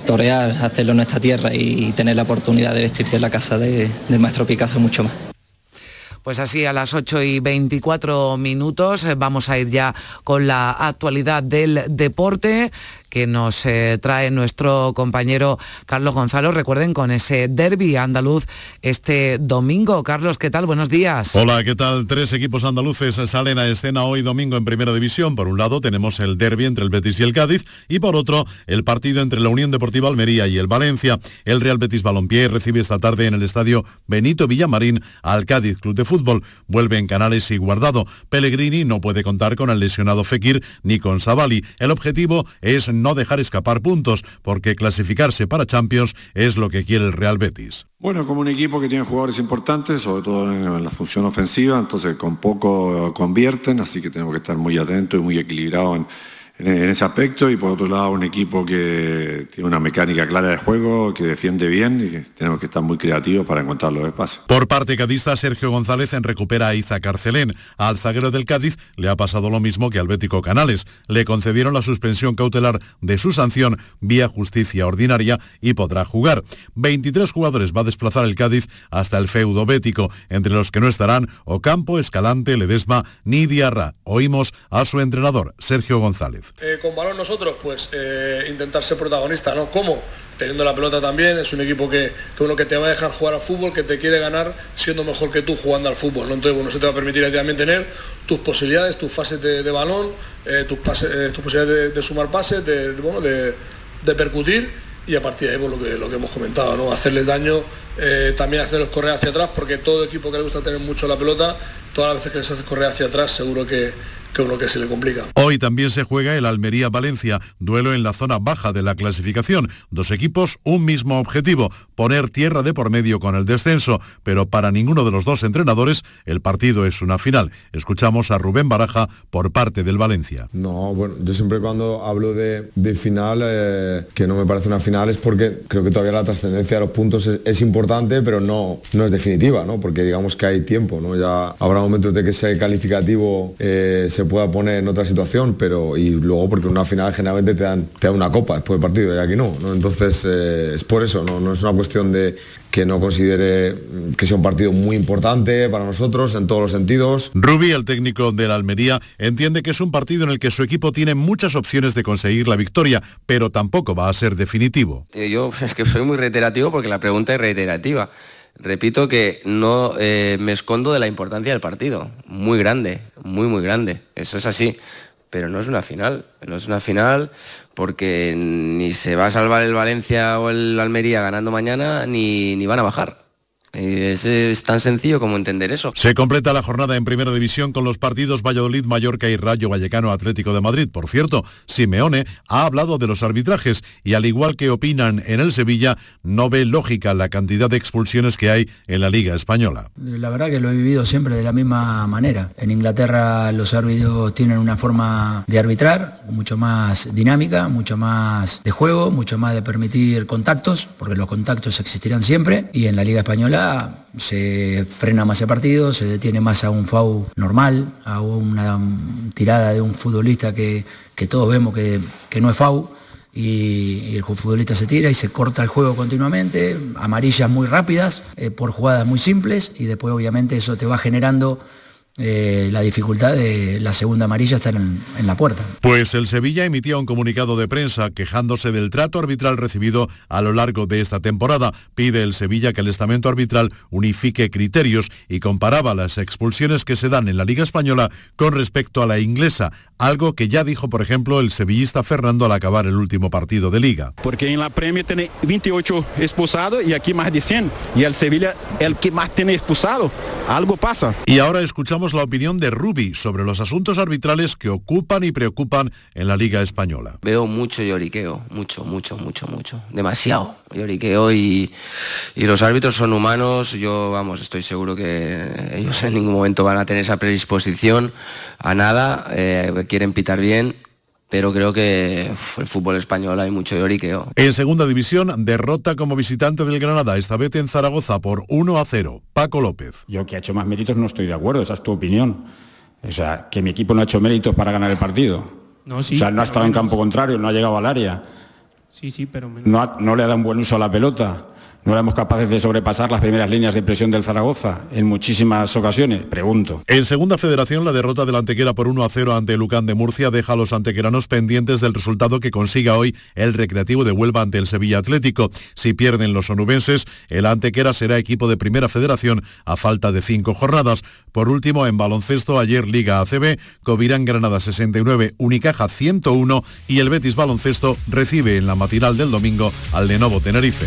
torear, hacerlo en nuestra tierra y tener la oportunidad de vestirte en la casa de- del maestro Picasso mucho más. Pues así a las 8 y 24 minutos eh, vamos a ir ya con la actualidad del deporte que nos eh, trae nuestro compañero Carlos Gonzalo. Recuerden con ese derby andaluz este domingo. Carlos, ¿qué tal? Buenos días. Hola, ¿qué tal? Tres equipos andaluces salen a escena hoy domingo en Primera División. Por un lado tenemos el derby entre el Betis y el Cádiz y por otro el partido entre la Unión Deportiva Almería y el Valencia. El Real Betis Balompié recibe esta tarde en el estadio Benito Villamarín al Cádiz Club de Fútbol. Vuelve en Canales y Guardado. Pellegrini no puede contar con el lesionado Fekir ni con Savali. El objetivo es no dejar escapar puntos porque clasificarse para Champions es lo que quiere el Real Betis. Bueno, como un equipo que tiene jugadores importantes, sobre todo en la función ofensiva, entonces con poco convierten, así que tenemos que estar muy atentos y muy equilibrados en en ese aspecto y por otro lado un equipo que tiene una mecánica clara de juego, que defiende bien y que tenemos que estar muy creativos para encontrar los espacios. Por parte cadista, Sergio González en recupera a Iza Carcelén. Al zaguero del Cádiz le ha pasado lo mismo que al Bético Canales. Le concedieron la suspensión cautelar de su sanción vía justicia ordinaria y podrá jugar. 23 jugadores va a desplazar el Cádiz hasta el feudo bético, entre los que no estarán Ocampo, Escalante, Ledesma ni Diarra. Oímos a su entrenador, Sergio González. Eh, con balón nosotros, pues eh, intentar ser protagonista, ¿no? ¿Cómo? Teniendo la pelota también, es un equipo que, uno que te va a dejar jugar al fútbol, que te quiere ganar siendo mejor que tú jugando al fútbol, ¿no? Entonces, bueno, se te va a permitir también tener tus posibilidades, tus fases de, balón, eh, tus, posibilidades de, sumar pases, de, de, percutir y a partir de ahí pues, lo, que, lo que hemos comentado, ¿no? hacerles daño, también hacerlos correr hacia atrás, porque todo equipo que le gusta tener mucho la pelota, todas las veces que les haces correr hacia atrás, seguro que, que uno que se le complica. Hoy también se juega el Almería-Valencia, duelo en la zona baja de la clasificación. Dos equipos, un mismo objetivo, poner tierra de por medio con el descenso, pero para ninguno de los dos entrenadores el partido es una final. Escuchamos a Rubén Baraja por parte del Valencia. No, bueno, yo siempre cuando hablo de, final, eh, que no me parece una final, es porque creo que todavía la trascendencia de los puntos es, importante, pero no, no es definitiva, ¿no? Porque digamos que hay tiempo, ¿no? Ya habrá momentos de que ese calificativo eh, se pueda poner en otra situación, pero y luego porque una final generalmente te dan, te dan una copa después del partido y aquí no, ¿no? Entonces eh, es por eso, ¿no? no es una cuestión de que no considere que sea un partido muy importante para nosotros en todos los sentidos. Rubi, el técnico de la Almería, entiende que es un partido en el que su equipo tiene muchas opciones de conseguir la victoria, pero tampoco va a ser definitivo. Eh, yo es que soy muy reiterativo porque la pregunta es reiterativa. Repito que no eh, me escondo de la importancia del partido. Muy grande, muy, muy grande. Eso es así. Pero no es una final. No es una final porque ni se va a salvar el Valencia o el Almería ganando mañana, ni, ni van a bajar. Es, tan sencillo como entender eso. Se completa la jornada en Primera División con los partidos Valladolid, Mallorca y Rayo Vallecano Atlético de Madrid. Por cierto, Simeone ha hablado de los arbitrajes y al igual que opinan en el Sevilla, no ve lógica la cantidad de expulsiones que hay en la Liga Española. La verdad que lo he vivido siempre de la misma manera. En Inglaterra los árbitros tienen una forma de arbitrar mucho más dinámica, mucho más de juego, mucho más de permitir contactos, porque los contactos existirán siempre, y en la Liga Española se frena más el partido, se detiene más a un FAU normal, a una tirada de un futbolista que, todos vemos que, no es FAU. Y, el futbolista se tira y se corta el juego continuamente, amarillas muy rápidas, eh, por jugadas muy simples, y después obviamente eso te va generando eh, la dificultad de la segunda amarilla estar en, la puerta. Pues el Sevilla emitía un comunicado de prensa quejándose del trato arbitral recibido a lo largo de esta temporada. Pide el Sevilla que el estamento arbitral unifique criterios y comparaba las expulsiones que se dan en la Liga Española con respecto a la inglesa, algo que ya dijo, por ejemplo, el sevillista Fernando al acabar el último partido de Liga. Porque en la Premier tiene 28 expulsados y aquí más de 100. Y el Sevilla el que más tiene expulsado. Algo pasa. Y ahora escuchamos la opinión de Rubi sobre los asuntos arbitrales que ocupan y preocupan en la Liga Española. Veo mucho lloriqueo, mucho, mucho, mucho, mucho. Demasiado lloriqueo y, y los árbitros son humanos. Yo, vamos, estoy seguro que ellos en ningún momento van a tener esa predisposición a nada. Eh, quieren pitar bien pero creo que el fútbol español hay mucho lloriqueo. En segunda división, derrota como visitante del Granada, esta vez en Zaragoza por 1 a 0. Paco López. Yo que ha hecho más méritos no estoy de acuerdo, esa es tu opinión. O sea, que mi equipo no ha hecho méritos para ganar el partido. No, sí, o sea, no ha estado en campo contrario, no ha llegado al área. Sí, sí, pero no, no le ha dado un buen uso a la pelota. No éramos capaces de sobrepasar las primeras líneas de presión del Zaragoza en muchísimas ocasiones, pregunto. En segunda federación, la derrota del Antequera por 1 a 0 ante Lucán de Murcia deja a los antequeranos pendientes del resultado que consiga hoy el Recreativo de Huelva ante el Sevilla Atlético. Si pierden los onubenses, el Antequera será equipo de primera federación a falta de cinco jornadas. Por último, en baloncesto, ayer Liga ACB, Covirán Granada 69, Unicaja 101 y el Betis Baloncesto recibe en la matinal del domingo al Lenovo Tenerife.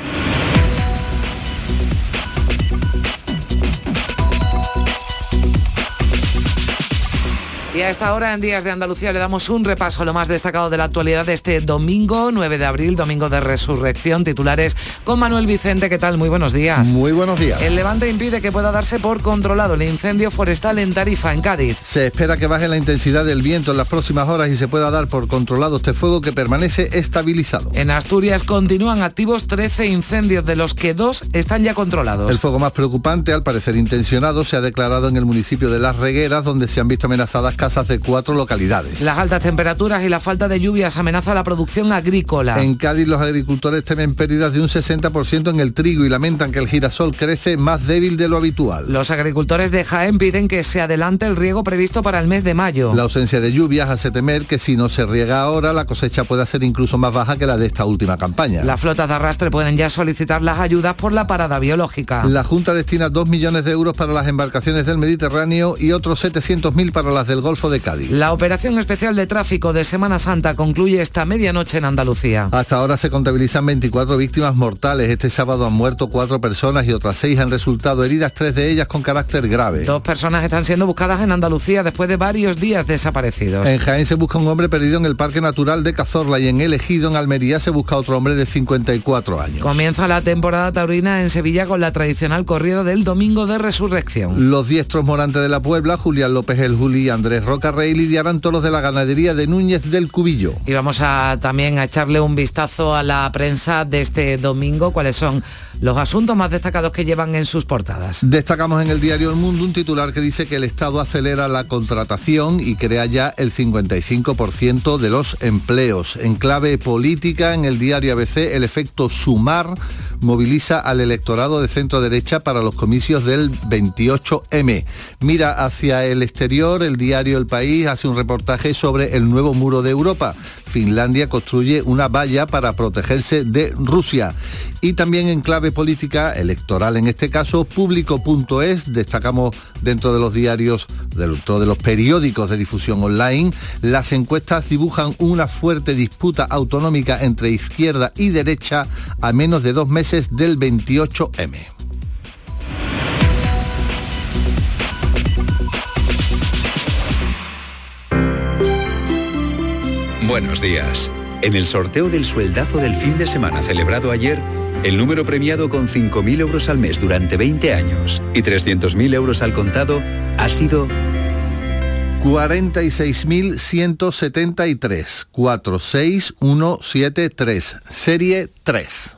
Y a esta hora en Días de Andalucía le damos un repaso a lo más destacado de la actualidad de este domingo 9 de abril, domingo de resurrección, titulares con Manuel Vicente. ¿Qué tal? Muy buenos días. Muy buenos días. El levante impide que pueda darse por controlado el incendio forestal en Tarifa, en Cádiz. Se espera que baje la intensidad del viento en las próximas horas y se pueda dar por controlado este fuego que permanece estabilizado. En Asturias continúan activos 13 incendios, de los que dos están ya controlados. El fuego más preocupante, al parecer intencionado, se ha declarado en el municipio de Las Regueras, donde se han visto amenazadas casas de cuatro localidades. Las altas temperaturas y la falta de lluvias amenaza la producción agrícola. En Cádiz los agricultores temen pérdidas de un 60% en el trigo y lamentan que el girasol crece más débil de lo habitual. Los agricultores de Jaén piden que se adelante el riego previsto para el mes de mayo. La ausencia de lluvias hace temer que si no se riega ahora la cosecha pueda ser incluso más baja que la de esta última campaña. Las flotas de arrastre pueden ya solicitar las ayudas por la parada biológica. La Junta destina 2 millones de euros para las embarcaciones del Mediterráneo y otros 700.000 para las del Golfo de Cádiz. La operación especial de tráfico de Semana Santa concluye esta medianoche en Andalucía. Hasta ahora se contabilizan 24 víctimas mortales. Este sábado han muerto cuatro personas y otras seis han resultado heridas, tres de ellas con carácter grave. Dos personas están siendo buscadas en Andalucía después de varios días desaparecidos. En Jaén se busca un hombre perdido en el Parque Natural de Cazorla y en El Ejido, en Almería, se busca otro hombre de 54 años. Comienza la temporada taurina en Sevilla con la tradicional corrida del Domingo de Resurrección. Los diestros morantes de la Puebla, Julián López El Juli y Andrés Roca Rey lidiarán toros de la ganadería de Núñez del Cubillo. Y vamos a también a echarle un vistazo a la prensa de este domingo, cuáles son los asuntos más destacados que llevan en sus portadas. Destacamos en el diario El Mundo un titular que dice que el Estado acelera la contratación y crea ya el 55% de los empleos. En clave política, en el diario ABC, el efecto sumar moviliza al electorado de centro derecha para los comicios del 28M. Mira hacia el exterior, el diario El País hace un reportaje sobre el nuevo muro de Europa. Finlandia construye una valla para protegerse de Rusia. Y también en clave política electoral, en este caso, público.es, destacamos dentro de los diarios, dentro de los periódicos de difusión online, las encuestas dibujan una fuerte disputa autonómica entre izquierda y derecha a menos de dos meses del 28M. Buenos días. En el sorteo del sueldazo del fin de semana celebrado ayer, el número premiado con 5.000 euros al mes durante 20 años y 300.000 euros al contado ha sido 46.173 46173 serie 3.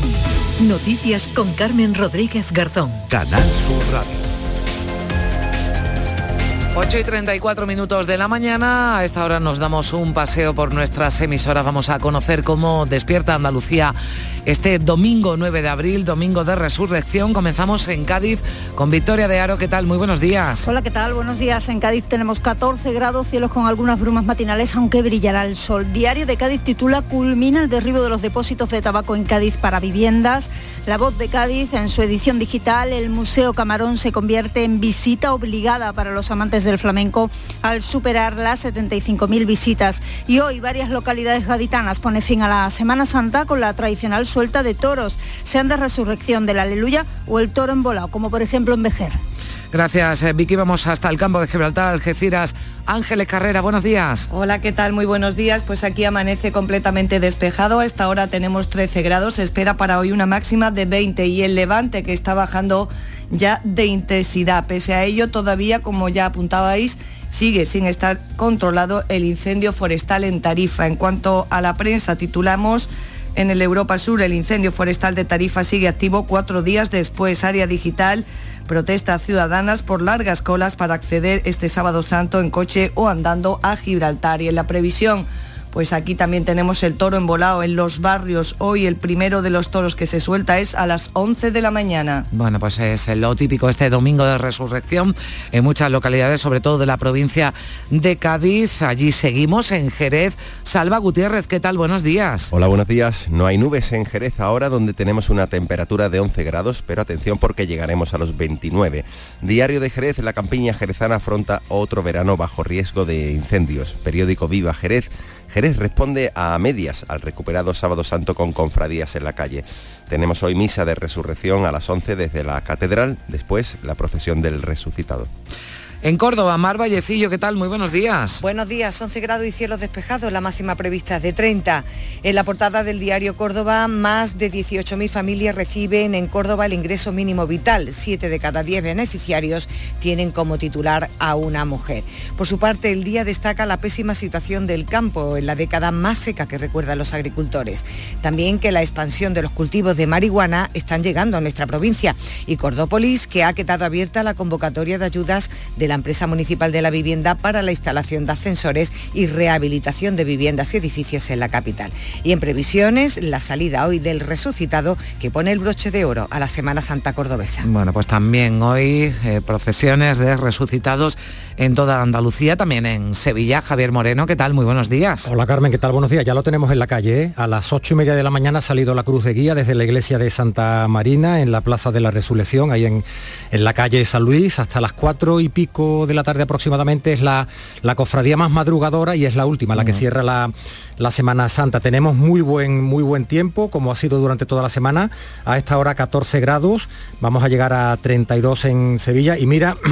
Noticias con Carmen Rodríguez Garzón. Canal Sur Radio. 8 y 34 minutos de la mañana, a esta hora nos damos un paseo por nuestras emisoras, vamos a conocer cómo despierta Andalucía este domingo 9 de abril, domingo de resurrección. Comenzamos en Cádiz con Victoria de Aro. ¿Qué tal? Muy buenos días. Hola, ¿qué tal? Buenos días. En Cádiz tenemos 14 grados, cielos con algunas brumas matinales, aunque brillará el sol. Diario de Cádiz titula Culmina el derribo de los depósitos de tabaco en Cádiz para viviendas. La voz de Cádiz en su edición digital, el Museo Camarón se convierte en visita obligada para los amantes del flamenco al superar las 75.000 visitas. Y hoy varias localidades gaditanas pone fin a la Semana Santa con la tradicional suelta de toros, sean de resurrección del aleluya o el toro envolado, como por ejemplo en Vejer. Gracias, eh, Vicky. Vamos hasta el campo de Gibraltar, Algeciras. Ángeles Carrera, buenos días. Hola, ¿qué tal? Muy buenos días. Pues aquí amanece completamente despejado. A esta hora tenemos 13 grados. Se espera para hoy una máxima de 20 y el levante que está bajando ya de intensidad. Pese a ello, todavía, como ya apuntabais, sigue sin estar controlado el incendio forestal en Tarifa. En cuanto a la prensa, titulamos en el Europa Sur el incendio forestal de Tarifa sigue activo cuatro días después. Área digital protestas ciudadanas por largas colas para acceder este sábado santo en coche o andando a Gibraltar. Y en la previsión pues aquí también tenemos el toro envolado en los barrios. Hoy el primero de los toros que se suelta es a las 11 de la mañana. Bueno, pues es lo típico este domingo de resurrección en muchas localidades, sobre todo de la provincia de Cádiz. Allí seguimos en Jerez. Salva Gutiérrez, ¿qué tal? Buenos días. Hola, buenos días. No hay nubes en Jerez ahora donde tenemos una temperatura de 11 grados, pero atención porque llegaremos a los 29. Diario de Jerez, la campiña jerezana afronta otro verano bajo riesgo de incendios. Periódico Viva Jerez Jerez responde a medias al recuperado Sábado Santo con confradías en la calle. Tenemos hoy misa de resurrección a las 11 desde la catedral, después la procesión del resucitado. En Córdoba, Mar Vallecillo, ¿qué tal? Muy buenos días. Buenos días, 11 grados y cielos despejados, la máxima prevista es de 30. En la portada del diario Córdoba, más de 18.000 familias reciben en Córdoba el ingreso mínimo vital. Siete de cada 10 beneficiarios tienen como titular a una mujer. Por su parte, el día destaca la pésima situación del campo en la década más seca que recuerdan los agricultores. También que la expansión de los cultivos de marihuana están llegando a nuestra provincia. Y Cordópolis, que ha quedado abierta la convocatoria de ayudas de la empresa municipal de la vivienda para la instalación de ascensores y rehabilitación de viviendas y edificios en la capital. Y en previsiones, la salida hoy del resucitado que pone el broche de oro a la Semana Santa Cordobesa. Bueno, pues también hoy eh, procesiones de resucitados en toda Andalucía, también en Sevilla. Javier Moreno, ¿qué tal? Muy buenos días. Hola Carmen, ¿qué tal? Buenos días. Ya lo tenemos en la calle. ¿eh? A las ocho y media de la mañana ha salido la cruz de guía desde la iglesia de Santa Marina, en la Plaza de la Resurrección, ahí en, en la calle San Luis, hasta las cuatro y pico de la tarde aproximadamente es la, la cofradía más madrugadora y es la última, la que cierra la, la Semana Santa. Tenemos muy buen, muy buen tiempo, como ha sido durante toda la semana. A esta hora 14 grados, vamos a llegar a 32 en Sevilla y mira...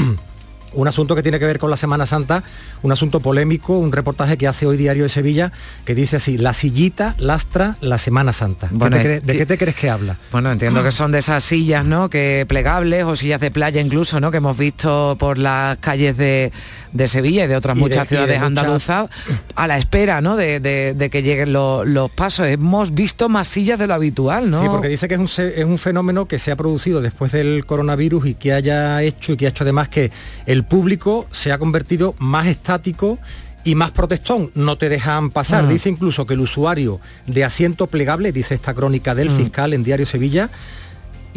un asunto que tiene que ver con la Semana Santa, un asunto polémico, un reportaje que hace hoy Diario de Sevilla, que dice así, la sillita lastra la Semana Santa. ¿De qué te crees que habla? Bueno, entiendo que son de esas sillas, ¿no? Que plegables o sillas de playa incluso, ¿no? Que hemos visto por las calles de, Sevilla y de otras muchas ciudades andaluzas a la espera, ¿no? De, que lleguen los pasos. Hemos visto más sillas de lo habitual, ¿no? Sí, porque dice que es un, es un fenómeno que se ha producido después del coronavirus y que haya hecho y que ha hecho además que el público se ha convertido más estático y más protestón, no te dejan pasar. Mm. Dice incluso que el usuario de asiento plegable, dice esta crónica del mm. fiscal en Diario Sevilla,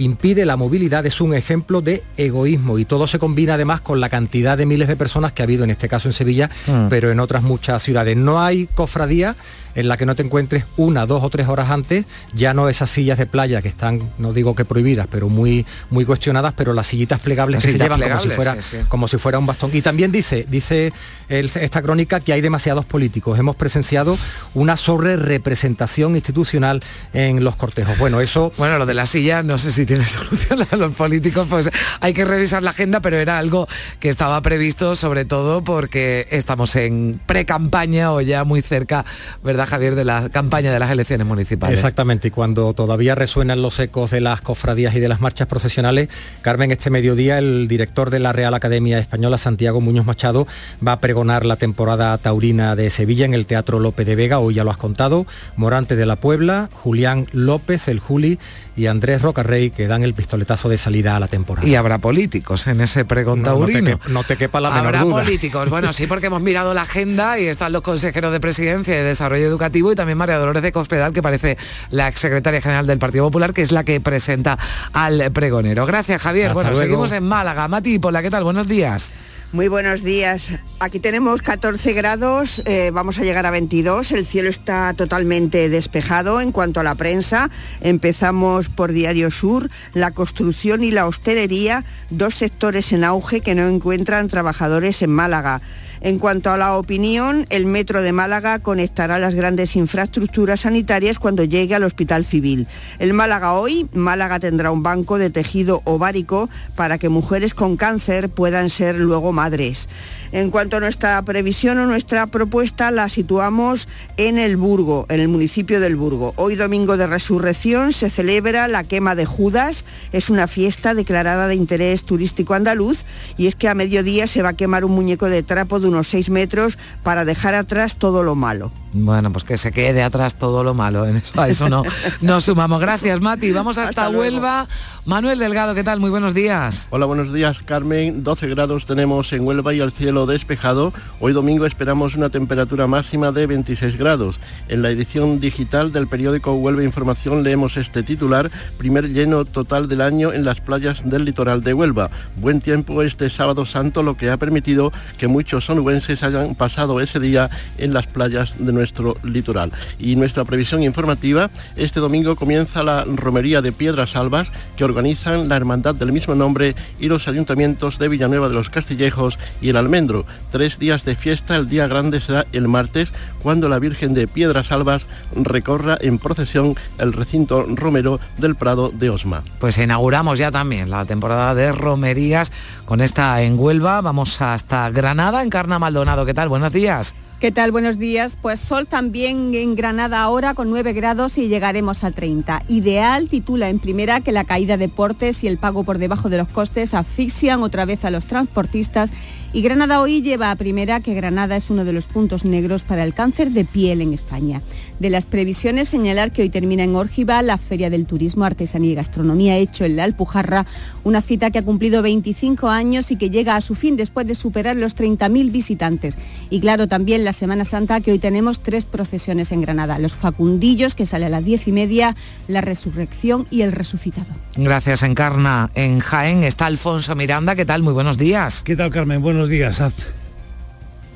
impide la movilidad es un ejemplo de egoísmo y todo se combina además con la cantidad de miles de personas que ha habido en este caso en Sevilla, mm. pero en otras muchas ciudades. No hay cofradía en la que no te encuentres una, dos o tres horas antes, ya no esas sillas de playa que están, no digo que prohibidas, pero muy, muy cuestionadas, pero las sillitas plegables que se llevan como si, fuera, como si fuera un bastón. Y también dice, dice esta crónica que hay demasiados políticos. Hemos presenciado una sobre representación institucional en los cortejos. Bueno, eso... Bueno, lo de las sillas no sé si tiene solución a los políticos, pues hay que revisar la agenda, pero era algo que estaba previsto sobre todo porque estamos en pre-campaña o ya muy cerca, ¿verdad? Javier, de la campaña de las elecciones municipales. Exactamente, y cuando todavía resuenan los ecos de las cofradías y de las marchas procesionales, Carmen, este mediodía el director de la Real Academia Española, Santiago Muñoz Machado, va a pregonar la temporada taurina de Sevilla en el Teatro López de Vega, hoy ya lo has contado, Morante de la Puebla, Julián López, el Juli, y Andrés Rocarrey que dan el pistoletazo de salida a la temporada. Y habrá políticos en ese pregón taurino. No, te, quepa la menor Habrá duda. políticos, bueno, sí, porque hemos mirado la agenda y están los consejeros de presidencia y de desarrollo educativo y también María Dolores de Cospedal, que parece la exsecretaria general del Partido Popular, que es la que presenta al pregonero. Gracias, Javier. Hasta bueno, luego. seguimos en Málaga. Mati, Pola, ¿qué tal? Buenos días. Muy buenos días. Aquí tenemos 14 grados, eh, vamos a llegar a 22. El cielo está totalmente despejado. En cuanto a la prensa, empezamos por Diario Sur, la construcción y la hostelería, dos sectores en auge que no encuentran trabajadores en Málaga. En cuanto a la opinión, el Metro de Málaga conectará las grandes infraestructuras sanitarias cuando llegue al Hospital Civil. El Málaga hoy, Málaga tendrá un banco de tejido ovárico para que mujeres con cáncer puedan ser luego madres. En cuanto a nuestra previsión o nuestra propuesta, la situamos en el Burgo, en el municipio del Burgo. Hoy domingo de resurrección se celebra la quema de Judas. Es una fiesta declarada de interés turístico andaluz y es que a mediodía se va a quemar un muñeco de trapo de unos 6 metros para dejar atrás todo lo malo. Bueno, pues que se quede atrás todo lo malo. En eso, a eso no nos sumamos. Gracias, Mati. Vamos hasta, Hasta. Huelva. Manuel Delgado, ¿qué tal? Muy buenos días. Hola, buenos días, Carmen. 12 grados tenemos en Huelva y el cielo despejado. Hoy domingo esperamos una temperatura máxima de 26 grados. En la edición digital del periódico Huelva Información leemos este titular, primer lleno total del año en las playas del litoral de Huelva. Buen tiempo este sábado santo, lo que ha permitido que muchos onubenses hayan pasado ese día en las playas de nuestro litoral. Y nuestra previsión informativa, este domingo comienza la romería de Piedras Albas que organizan la Hermandad del mismo nombre y los ayuntamientos de Villanueva de los Castillejos y el Almendro. Tres días de fiesta, el día grande será el martes, cuando la Virgen de Piedras Albas recorra en procesión el recinto romero del Prado de Osma. Pues inauguramos ya también la temporada de romerías con esta en Huelva. Vamos hasta Granada, Encarna Maldonado. ¿Qué tal? Buenos días. ¿Qué tal? Buenos días. Pues sol también en Granada ahora con 9 grados y llegaremos a 30. Ideal titula en primera que la caída de portes y el pago por debajo de los costes asfixian otra vez a los transportistas y Granada hoy lleva a primera que Granada es uno de los puntos negros para el cáncer de piel en España. De las previsiones señalar que hoy termina en Órgiva la Feria del Turismo, Artesanía y Gastronomía hecho en la Alpujarra, una cita que ha cumplido 25 años y que llega a su fin después de superar los 30.000 visitantes. Y claro, también la Semana Santa que hoy tenemos tres procesiones en Granada. Los Facundillos que sale a las diez y media, la Resurrección y el Resucitado. Gracias, Encarna. En Jaén está Alfonso Miranda. ¿Qué tal? Muy buenos días. ¿Qué tal, Carmen? Buenos días. Haz-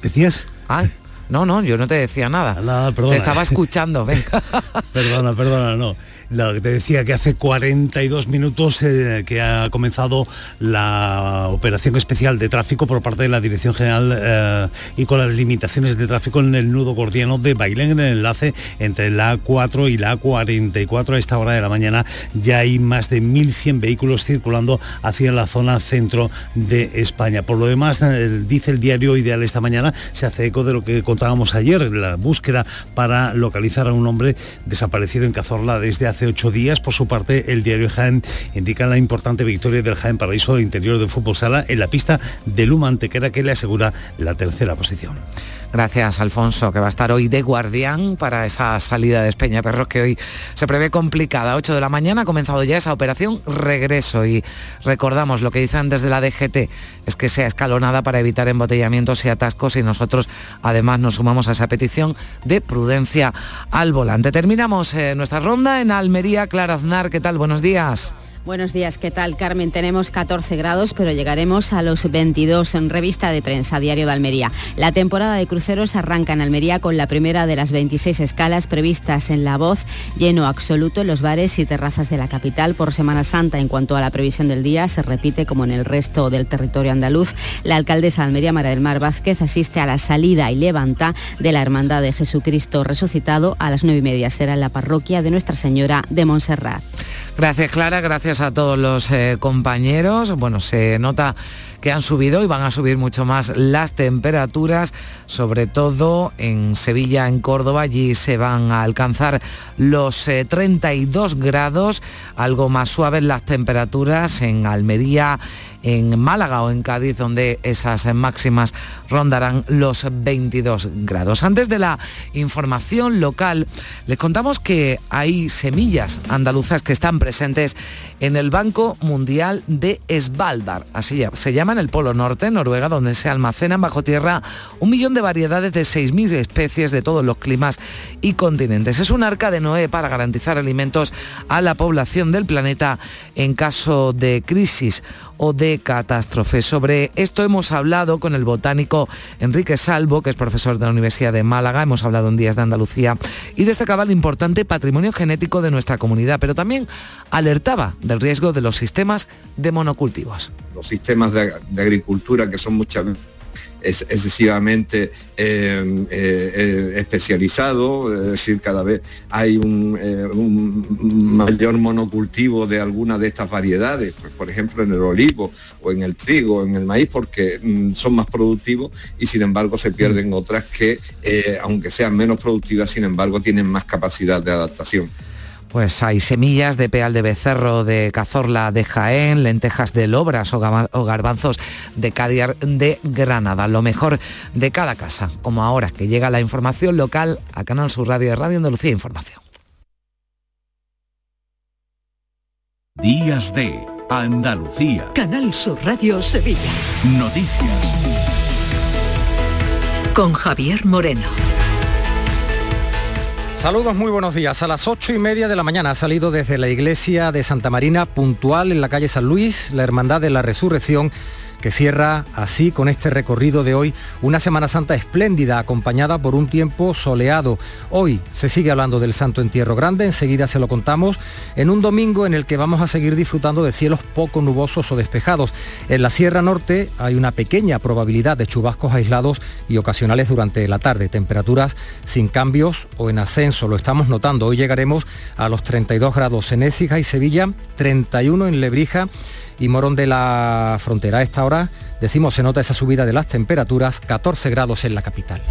¿Decías? Ay, no, no, yo no te decía nada. Nada, perdona. Te estaba escuchando, venga. Perdona, perdona, no. Lo que te decía que hace 42 minutos eh, que ha comenzado la operación especial de tráfico por parte de la Dirección General eh, y con las limitaciones de tráfico en el nudo gordiano de Bailén, en el enlace entre la A4 y la A44 a esta hora de la mañana. Ya hay más de 1.100 vehículos circulando hacia la zona centro de España. Por lo demás, eh, dice el diario Ideal esta mañana, se hace eco de lo que contábamos ayer, la búsqueda para localizar a un hombre desaparecido en Cazorla desde hace ocho días. Por su parte, el diario Jaén indica la importante victoria del Jaén Paraíso interior de fútbol sala en la pista de Luma Antequera que le asegura la tercera posición. Gracias, Alfonso, que va a estar hoy de guardián para esa salida de Espeñaperros que hoy se prevé complicada. 8 de la mañana ha comenzado ya esa operación regreso y recordamos lo que dicen desde la DGT, es que sea escalonada para evitar embotellamientos y atascos y nosotros además nos sumamos a esa petición de prudencia al volante. Terminamos eh, nuestra ronda en Almería. Clara Aznar, ¿qué tal? Buenos días. Buenos días, ¿qué tal Carmen? Tenemos 14 grados, pero llegaremos a los 22 en revista de prensa, Diario de Almería. La temporada de cruceros arranca en Almería con la primera de las 26 escalas previstas en La Voz, lleno absoluto en los bares y terrazas de la capital por Semana Santa. En cuanto a la previsión del día, se repite como en el resto del territorio andaluz. La alcaldesa de Almería, María del Mar Vázquez, asiste a la salida y levanta de la Hermandad de Jesucristo resucitado a las 9 y media. Será en la parroquia de Nuestra Señora de Montserrat. Gracias Clara, gracias a todos los eh, compañeros. Bueno, se nota que han subido y van a subir mucho más las temperaturas, sobre todo en Sevilla, en Córdoba, allí se van a alcanzar los 32 eh, grados, algo más suaves las temperaturas en Almería, en Málaga o en Cádiz, donde esas máximas rondarán los 22 grados. Antes de la información local, les contamos que hay semillas andaluzas que están presentes en el Banco Mundial de Svalbard, así se llama en el Polo Norte, Noruega, donde se almacenan bajo tierra un millón de variedades de 6.000 especies de todos los climas y continentes. Es un arca de Noé para garantizar alimentos a la población del planeta en caso de crisis o de catástrofe. Sobre esto hemos hablado con el botánico Enrique Salvo, que es profesor de la Universidad de Málaga, hemos hablado en Días de Andalucía, y destacaba el importante patrimonio genético de nuestra comunidad, pero también alertaba del riesgo de los sistemas de monocultivos. Los sistemas de, de agricultura que son muchas veces es excesivamente eh, eh, eh, especializado, es decir, cada vez hay un, mayor monocultivo de alguna de estas variedades, pues, por ejemplo en el olivo o en el trigo, en el maíz, porque mm, son más productivos y sin embargo se pierden otras que, aunque sean menos productivas, sin embargo tienen más capacidad de adaptación. Pues hay semillas de peal de becerro, de cazorla de Jaén, lentejas de Lobras o garbanzos de Cadiar de Granada. Lo mejor de cada casa, como ahora que llega la información local a Canal Sur Radio de Radio Andalucía Información. Días de Andalucía. Canal Sur Radio Sevilla. Noticias. Con Javier Moreno. Saludos, muy buenos días. A las ocho y media de la mañana ha salido desde la iglesia de Santa Marina, puntual en la calle San Luis, la Hermandad de la Resurrección que cierra así con este recorrido de hoy una Semana Santa espléndida acompañada por un tiempo soleado. Hoy se sigue hablando del Santo Entierro Grande, enseguida se lo contamos, en un domingo en el que vamos a seguir disfrutando de cielos poco nubosos o despejados. En la Sierra Norte hay una pequeña probabilidad de chubascos aislados y ocasionales durante la tarde, temperaturas sin cambios o en ascenso, lo estamos notando. Hoy llegaremos a los 32 grados en Écija y Sevilla, 31 en Lebrija y Morón de la Frontera. A esta hora, decimos, se nota esa subida de las temperaturas, 14 grados en la capital.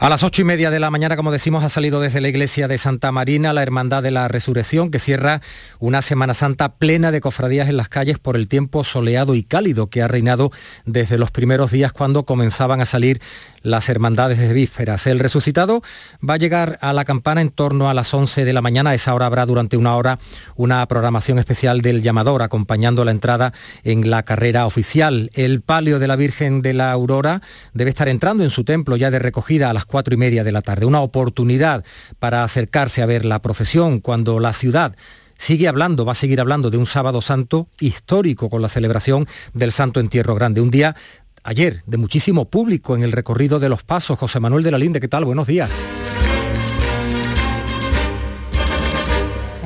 A las ocho y media de la mañana, como decimos, ha salido desde la iglesia de Santa Marina la Hermandad de la Resurrección, que cierra una Semana Santa plena de cofradías en las calles por el tiempo soleado y cálido que ha reinado desde los primeros días cuando comenzaban a salir las hermandades de vísperas. El resucitado va a llegar a la campana en torno a las 11 de la mañana. A esa hora habrá durante una hora una programación especial del llamador acompañando la entrada en la carrera oficial. El palio de la Virgen de la Aurora debe estar entrando en su templo ya de recogida a las cuatro y media de la tarde. Una oportunidad para acercarse a ver la procesión cuando la ciudad sigue hablando, va a seguir hablando de un sábado santo histórico con la celebración del Santo Entierro Grande. Un día ayer de muchísimo público en el recorrido de los pasos. José Manuel de la Linde, ¿qué tal? Buenos días.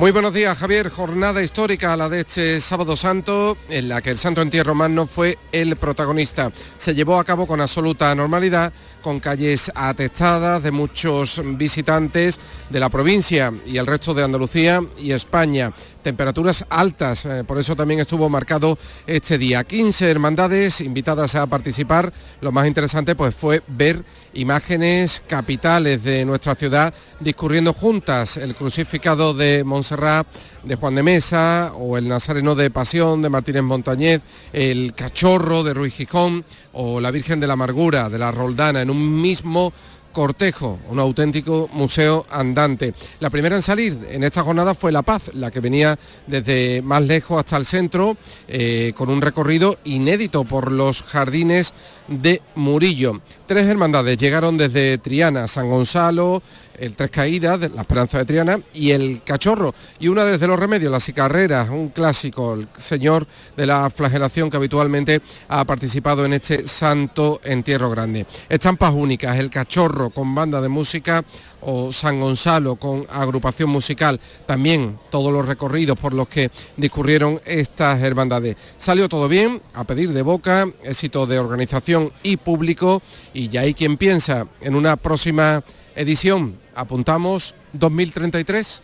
Muy buenos días, Javier. Jornada histórica la de este sábado santo, en la que el Santo Entierro Magno fue el protagonista. Se llevó a cabo con absoluta normalidad, con calles atestadas de muchos visitantes de la provincia y el resto de Andalucía y España temperaturas altas, eh, por eso también estuvo marcado este día. 15 hermandades invitadas a participar, lo más interesante pues fue ver imágenes capitales de nuestra ciudad discurriendo juntas, el crucificado de Montserrat, de Juan de Mesa o el Nazareno de Pasión de Martínez Montañez, el Cachorro de Ruiz Gijón o la Virgen de la Amargura de la Roldana en un mismo cortejo, un auténtico museo andante. La primera en salir en esta jornada fue La Paz, la que venía desde más lejos hasta el centro, eh, con un recorrido inédito por los jardines de Murillo. Tres hermandades llegaron desde Triana, San Gonzalo, el Tres Caídas, la Esperanza de Triana y el Cachorro. Y una desde los remedios, la Cicarrera, un clásico, el señor de la flagelación que habitualmente ha participado en este santo entierro grande. Estampas únicas, el Cachorro con banda de música o San Gonzalo con agrupación musical. También todos los recorridos por los que discurrieron estas hermandades. Salió todo bien, a pedir de boca, éxito de organización y público y ya hay quien piensa en una próxima edición. Apuntamos 2033.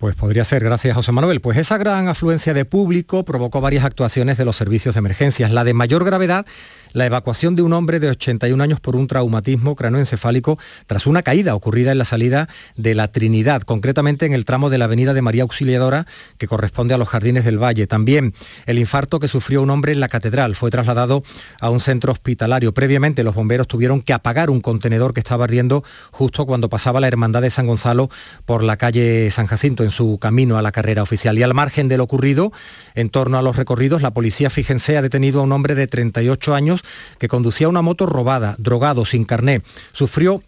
Pues podría ser, gracias José Manuel. Pues esa gran afluencia de público provocó varias actuaciones de los servicios de emergencias. La de mayor gravedad la evacuación de un hombre de 81 años por un traumatismo cranoencefálico tras una caída ocurrida en la salida de la Trinidad, concretamente en el tramo de la avenida de María Auxiliadora que corresponde a los Jardines del Valle. También el infarto que sufrió un hombre en la catedral fue trasladado a un centro hospitalario. Previamente los bomberos tuvieron que apagar un contenedor que estaba ardiendo justo cuando pasaba la Hermandad de San Gonzalo por la calle San Jacinto en su camino a la carrera oficial. Y al margen de lo ocurrido, en torno a los recorridos, la policía, fíjense, ha detenido a un hombre de 38 años que conducía una moto robada, drogado, sin carné. Sufrió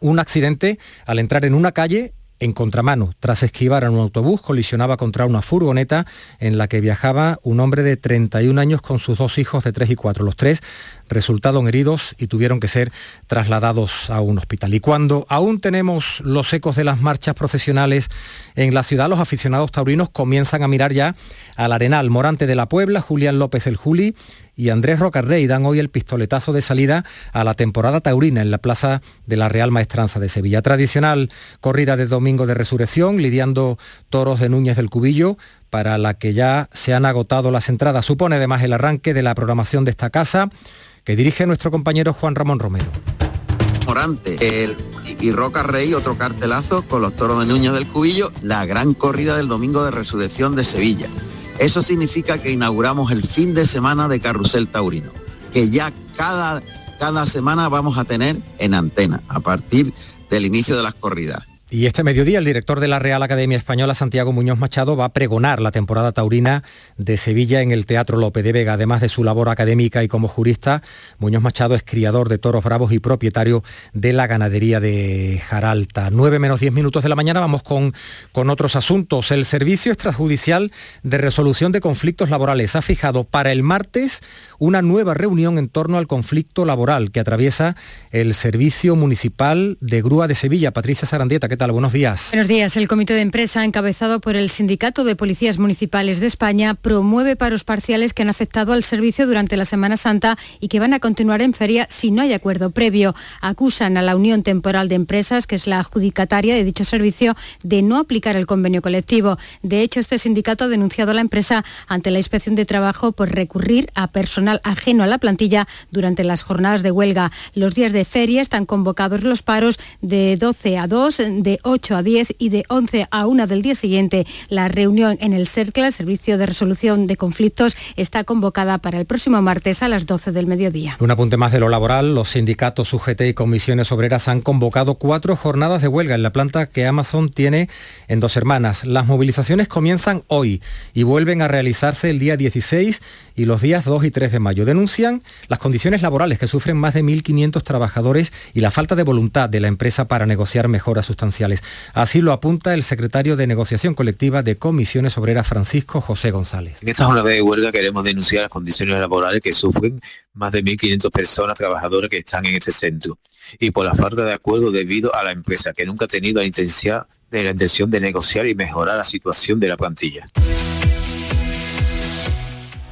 un accidente al entrar en una calle en contramano. Tras esquivar a un autobús, colisionaba contra una furgoneta en la que viajaba un hombre de 31 años con sus dos hijos de 3 y 4. Los tres resultaron heridos y tuvieron que ser trasladados a un hospital. Y cuando aún tenemos los ecos de las marchas procesionales en la ciudad, los aficionados taurinos comienzan a mirar ya al Arenal. Morante de la Puebla, Julián López el Juli y Andrés Rocarrey dan hoy el pistoletazo de salida a la temporada taurina en la Plaza de la Real Maestranza de Sevilla. Tradicional corrida de domingo de resurrección, lidiando toros de Núñez del Cubillo, para la que ya se han agotado las entradas. Supone además el arranque de la programación de esta casa que dirige nuestro compañero Juan Ramón Romero. Morante el, y Roca Rey, otro cartelazo con los toros de Núñez del Cubillo, la gran corrida del domingo de resurrección de Sevilla. Eso significa que inauguramos el fin de semana de Carrusel Taurino, que ya cada, cada semana vamos a tener en antena a partir del inicio de las corridas. Y este mediodía el director de la Real Academia Española, Santiago Muñoz Machado, va a pregonar la temporada taurina de Sevilla en el Teatro Lope de Vega. Además de su labor académica y como jurista, Muñoz Machado es criador de toros bravos y propietario de la ganadería de Jaralta. 9 menos 10 minutos de la mañana vamos con, con otros asuntos. El Servicio Extrajudicial de Resolución de Conflictos Laborales ha fijado para el martes una nueva reunión en torno al conflicto laboral que atraviesa el Servicio Municipal de Grúa de Sevilla. Patricia Sarandieta, ¿qué Buenos días. Buenos días. El comité de empresa, encabezado por el Sindicato de Policías Municipales de España, promueve paros parciales que han afectado al servicio durante la Semana Santa y que van a continuar en feria si no hay acuerdo previo. Acusan a la Unión Temporal de Empresas, que es la adjudicataria de dicho servicio, de no aplicar el convenio colectivo. De hecho, este sindicato ha denunciado a la empresa ante la Inspección de Trabajo por recurrir a personal ajeno a la plantilla durante las jornadas de huelga. Los días de feria están convocados los paros de 12 a 2, de de 8 a 10 y de 11 a 1 del día siguiente. La reunión en el CERCLA, el Servicio de Resolución de Conflictos, está convocada para el próximo martes a las 12 del mediodía. Un apunte más de lo laboral, los sindicatos UGT y comisiones obreras han convocado cuatro jornadas de huelga en la planta que Amazon tiene en Dos Hermanas. Las movilizaciones comienzan hoy y vuelven a realizarse el día 16 y los días 2 y 3 de mayo. Denuncian las condiciones laborales que sufren más de 1.500 trabajadores y la falta de voluntad de la empresa para negociar mejoras sustanciales Así lo apunta el secretario de Negociación Colectiva de Comisiones Obreras Francisco José González. En esta jornada de huelga queremos denunciar las condiciones laborales que sufren más de 1.500 personas trabajadoras que están en este centro y por la falta de acuerdo debido a la empresa que nunca ha tenido la intención de, la intención de negociar y mejorar la situación de la plantilla.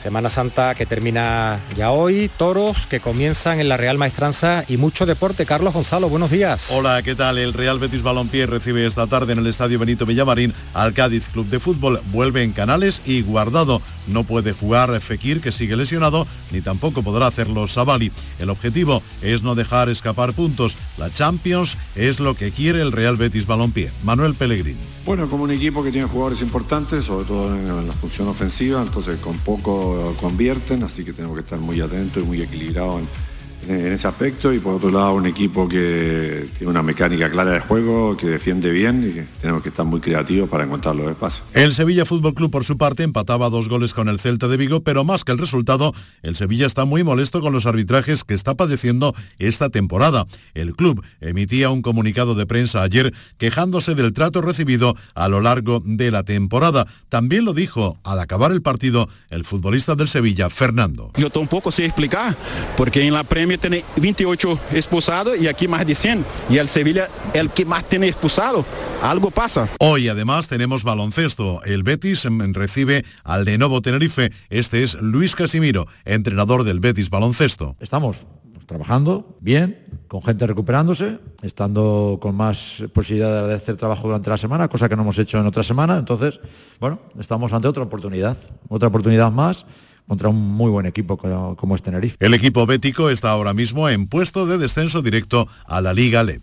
Semana Santa que termina ya hoy, toros que comienzan en la Real Maestranza y mucho deporte. Carlos Gonzalo, buenos días. Hola, ¿qué tal? El Real Betis Balompié recibe esta tarde en el Estadio Benito Villamarín al Cádiz Club de Fútbol. Vuelve en Canales y guardado. No puede jugar Fekir, que sigue lesionado, ni tampoco podrá hacerlo Savali. El objetivo es no dejar escapar puntos. La Champions es lo que quiere el Real Betis Balompié. Manuel Pellegrini. Bueno, como un equipo que tiene jugadores importantes, sobre todo en la función ofensiva, entonces con poco convierten, así que tenemos que estar muy atentos y muy equilibrados en ese aspecto y por otro lado un equipo que tiene una mecánica clara de juego, que defiende bien y que tenemos que estar muy creativos para encontrar los espacios. El Sevilla Fútbol Club por su parte empataba dos goles con el Celta de Vigo, pero más que el resultado, el Sevilla está muy molesto con los arbitrajes que está padeciendo esta temporada. El club emitía un comunicado de prensa ayer quejándose del trato recibido a lo largo de la temporada. También lo dijo al acabar el partido el futbolista del Sevilla, Fernando. Yo tampoco sé explicar, porque en la Tiene 28 expulsados y aquí más de 100. Y el Sevilla el que más tiene expulsado. Algo pasa. Hoy además tenemos baloncesto. El Betis recibe al Lenovo Tenerife. Este es Luis Casimiro, entrenador del Betis Baloncesto. Estamos trabajando bien, con gente recuperándose, estando con más posibilidad de hacer trabajo durante la semana, cosa que no hemos hecho en otra semana. Entonces, bueno, estamos ante otra oportunidad, otra oportunidad más contra un muy buen equipo como es Tenerife. El equipo bético está ahora mismo en puesto de descenso directo a la Liga LEB.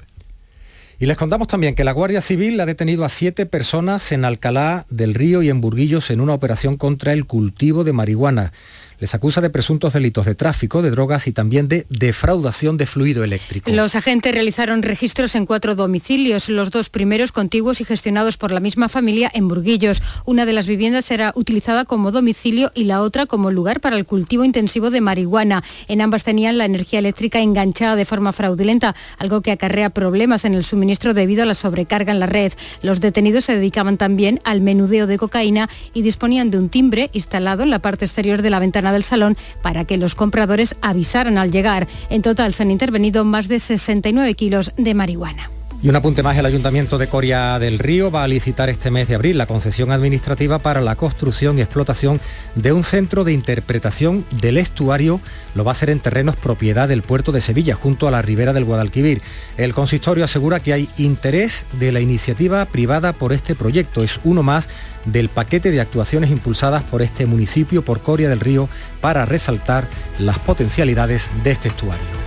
Y les contamos también que la Guardia Civil ha detenido a siete personas en Alcalá del Río y en Burguillos en una operación contra el cultivo de marihuana les acusa de presuntos delitos de tráfico de drogas y también de defraudación de fluido eléctrico. Los agentes realizaron registros en cuatro domicilios, los dos primeros contiguos y gestionados por la misma familia en Burguillos. Una de las viviendas era utilizada como domicilio y la otra como lugar para el cultivo intensivo de marihuana. En ambas tenían la energía eléctrica enganchada de forma fraudulenta, algo que acarrea problemas en el suministro debido a la sobrecarga en la red. Los detenidos se dedicaban también al menudeo de cocaína y disponían de un timbre instalado en la parte exterior de la ventana del salón para que los compradores avisaran al llegar. En total se han intervenido más de 69 kilos de marihuana. Y un apunte más, el Ayuntamiento de Coria del Río va a licitar este mes de abril la concesión administrativa para la construcción y explotación de un centro de interpretación del estuario. Lo va a hacer en terrenos propiedad del puerto de Sevilla, junto a la ribera del Guadalquivir. El consistorio asegura que hay interés de la iniciativa privada por este proyecto. Es uno más del paquete de actuaciones impulsadas por este municipio, por Coria del Río, para resaltar las potencialidades de este estuario.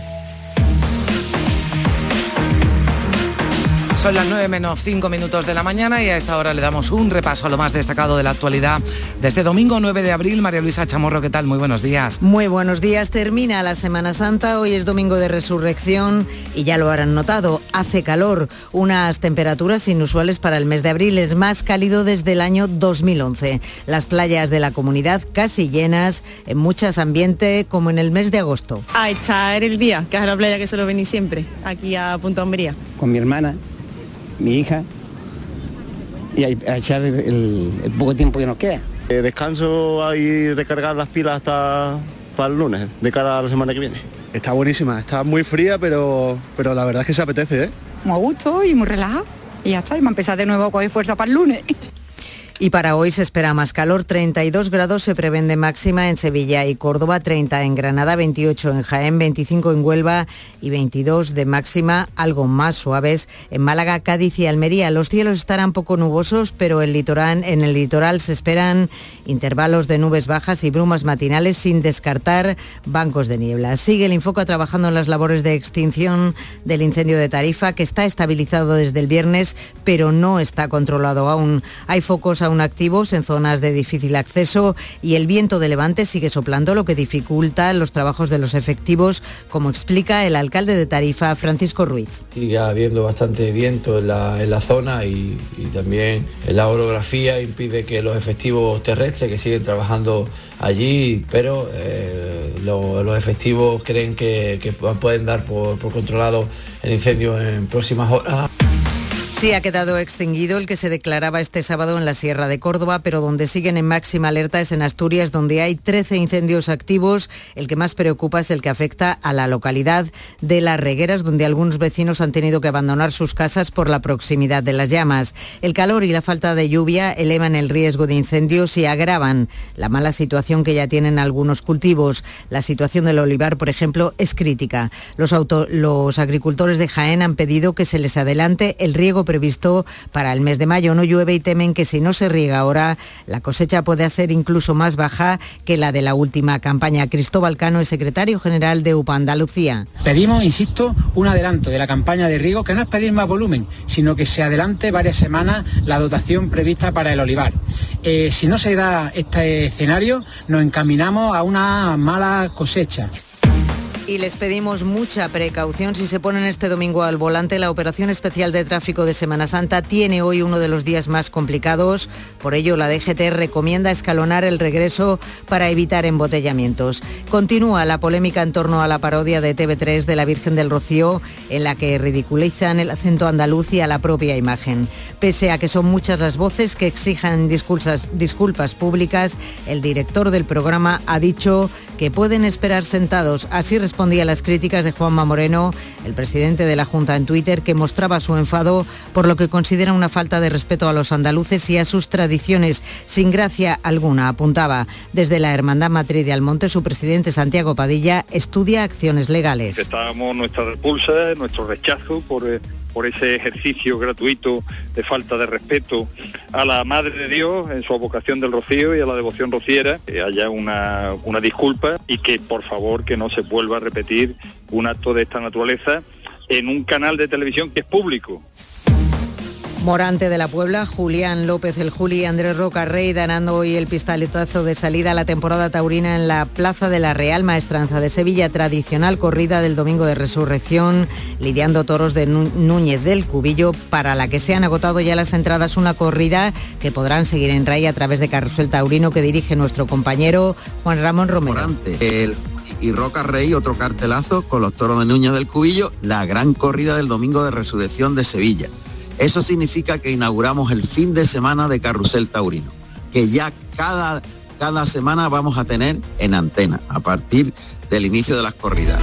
Son las 9 menos 5 minutos de la mañana y a esta hora le damos un repaso a lo más destacado de la actualidad de este domingo 9 de abril. María Luisa Chamorro, ¿qué tal? Muy buenos días. Muy buenos días. Termina la Semana Santa. Hoy es domingo de resurrección y ya lo habrán notado. Hace calor. Unas temperaturas inusuales para el mes de abril. Es más cálido desde el año 2011. Las playas de la comunidad casi llenas. En muchas ambiente como en el mes de agosto. A echar el día, que es la playa que suelo venir siempre, aquí a Punta Hombría. Con mi hermana mi hija y a, echar el, poco tiempo que nos queda. Eh, descanso y recargar las pilas hasta para el lunes, de cara a la semana que viene. Está buenísima, está muy fría, pero, pero la verdad es que se apetece, ¿eh? Muy a gusto y muy relajado. Y ya está, y me a empezar de nuevo con fuerza para el lunes. Y para hoy se espera más calor, 32 grados se prevén de máxima en Sevilla y Córdoba, 30 en Granada, 28 en Jaén, 25 en Huelva y 22 de máxima, algo más suaves en Málaga, Cádiz y Almería. Los cielos estarán poco nubosos, pero el litoral, en el litoral se esperan intervalos de nubes bajas y brumas matinales sin descartar bancos de niebla. Sigue el Infoca trabajando en las labores de extinción del incendio de Tarifa, que está estabilizado desde el viernes, pero no está controlado aún. Hay focos aún activos en zonas de difícil acceso y el viento de levante sigue soplando, lo que dificulta los trabajos de los efectivos, como explica el alcalde de Tarifa, Francisco Ruiz. Sigue habiendo bastante viento en la, zona y, también la orografía impide que los efectivos terrestres que siguen trabajando allí, pero eh, los efectivos creen que, pueden dar por controlado el incendio en próximas horas. Sí, ha quedado extinguido el que se declaraba este sábado en la Sierra de Córdoba, pero donde siguen en máxima alerta es en Asturias, donde hay 13 incendios activos. El que más preocupa es el que afecta a la localidad de Las Regueras, donde algunos vecinos han tenido que abandonar sus casas por la proximidad de las llamas. El calor y la falta de lluvia elevan el riesgo de incendios y agravan la mala situación que ya tienen algunos cultivos. La situación del olivar, por ejemplo, es crítica. Los, los agricultores de Jaén han pedido que se les adelante el riego previsto para el mes de mayo. No llueve y temen que si no se riega ahora, la cosecha puede ser incluso más baja que la de la última campaña. Cristóbal Cano es secretario general de UPA Andalucía. Pedimos, insisto, un adelanto de la campaña de riego, que no es pedir más volumen, sino que se adelante varias semanas la dotación prevista para el olivar. Eh, si no se da este escenario, nos encaminamos a una mala cosecha y les pedimos mucha precaución si se ponen este domingo al volante. La operación especial de tráfico de Semana Santa tiene hoy uno de los días más complicados. Por ello, la DGT recomienda escalonar el regreso para evitar embotellamientos. Continúa la polémica en torno a la parodia de TV3 de la Virgen del Rocío, en la que ridiculizan el acento andaluz y a la propia imagen. Pese a que son muchas las voces que exijan disculpas, públicas, el director del programa ha dicho que pueden esperar sentados. Así respondía a las críticas de Juanma Moreno, el presidente de la Junta en Twitter, que mostraba su enfado por lo que considera una falta de respeto a los andaluces y a sus tradiciones, sin gracia alguna, apuntaba. Desde la Hermandad Matriz de Almonte, su presidente Santiago Padilla estudia acciones legales. Estamos nuestra repulsa, nuestro rechazo por eh, por ese ejercicio gratuito de falta de respeto a la Madre de Dios en su vocación del rocío y a la devoción rociera, que haya una, una disculpa y que por favor que no se vuelva a repetir un acto de esta naturaleza en un canal de televisión que es público. Morante de la Puebla, Julián López el Juli y Andrés Roca Rey ganando hoy el pistoletazo de salida a la temporada taurina en la Plaza de la Real Maestranza de Sevilla, tradicional corrida del Domingo de Resurrección, lidiando toros de Núñez del Cubillo, para la que se han agotado ya las entradas, una corrida que podrán seguir en RAI a través de Carrusel Taurino que dirige nuestro compañero Juan Ramón Romero. Morante, y Roca Rey, otro cartelazo con los toros de Núñez del Cubillo, la gran corrida del Domingo de Resurrección de Sevilla. Eso significa que inauguramos el fin de semana de Carrusel Taurino, que ya cada, cada semana vamos a tener en antena a partir del inicio de las corridas.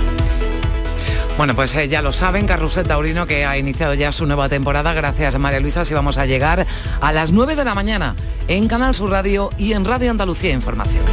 Bueno, pues eh, ya lo saben, Carrusel Taurino que ha iniciado ya su nueva temporada. Gracias a María Luisa, si vamos a llegar a las 9 de la mañana en Canal Sur Radio y en Radio Andalucía Información.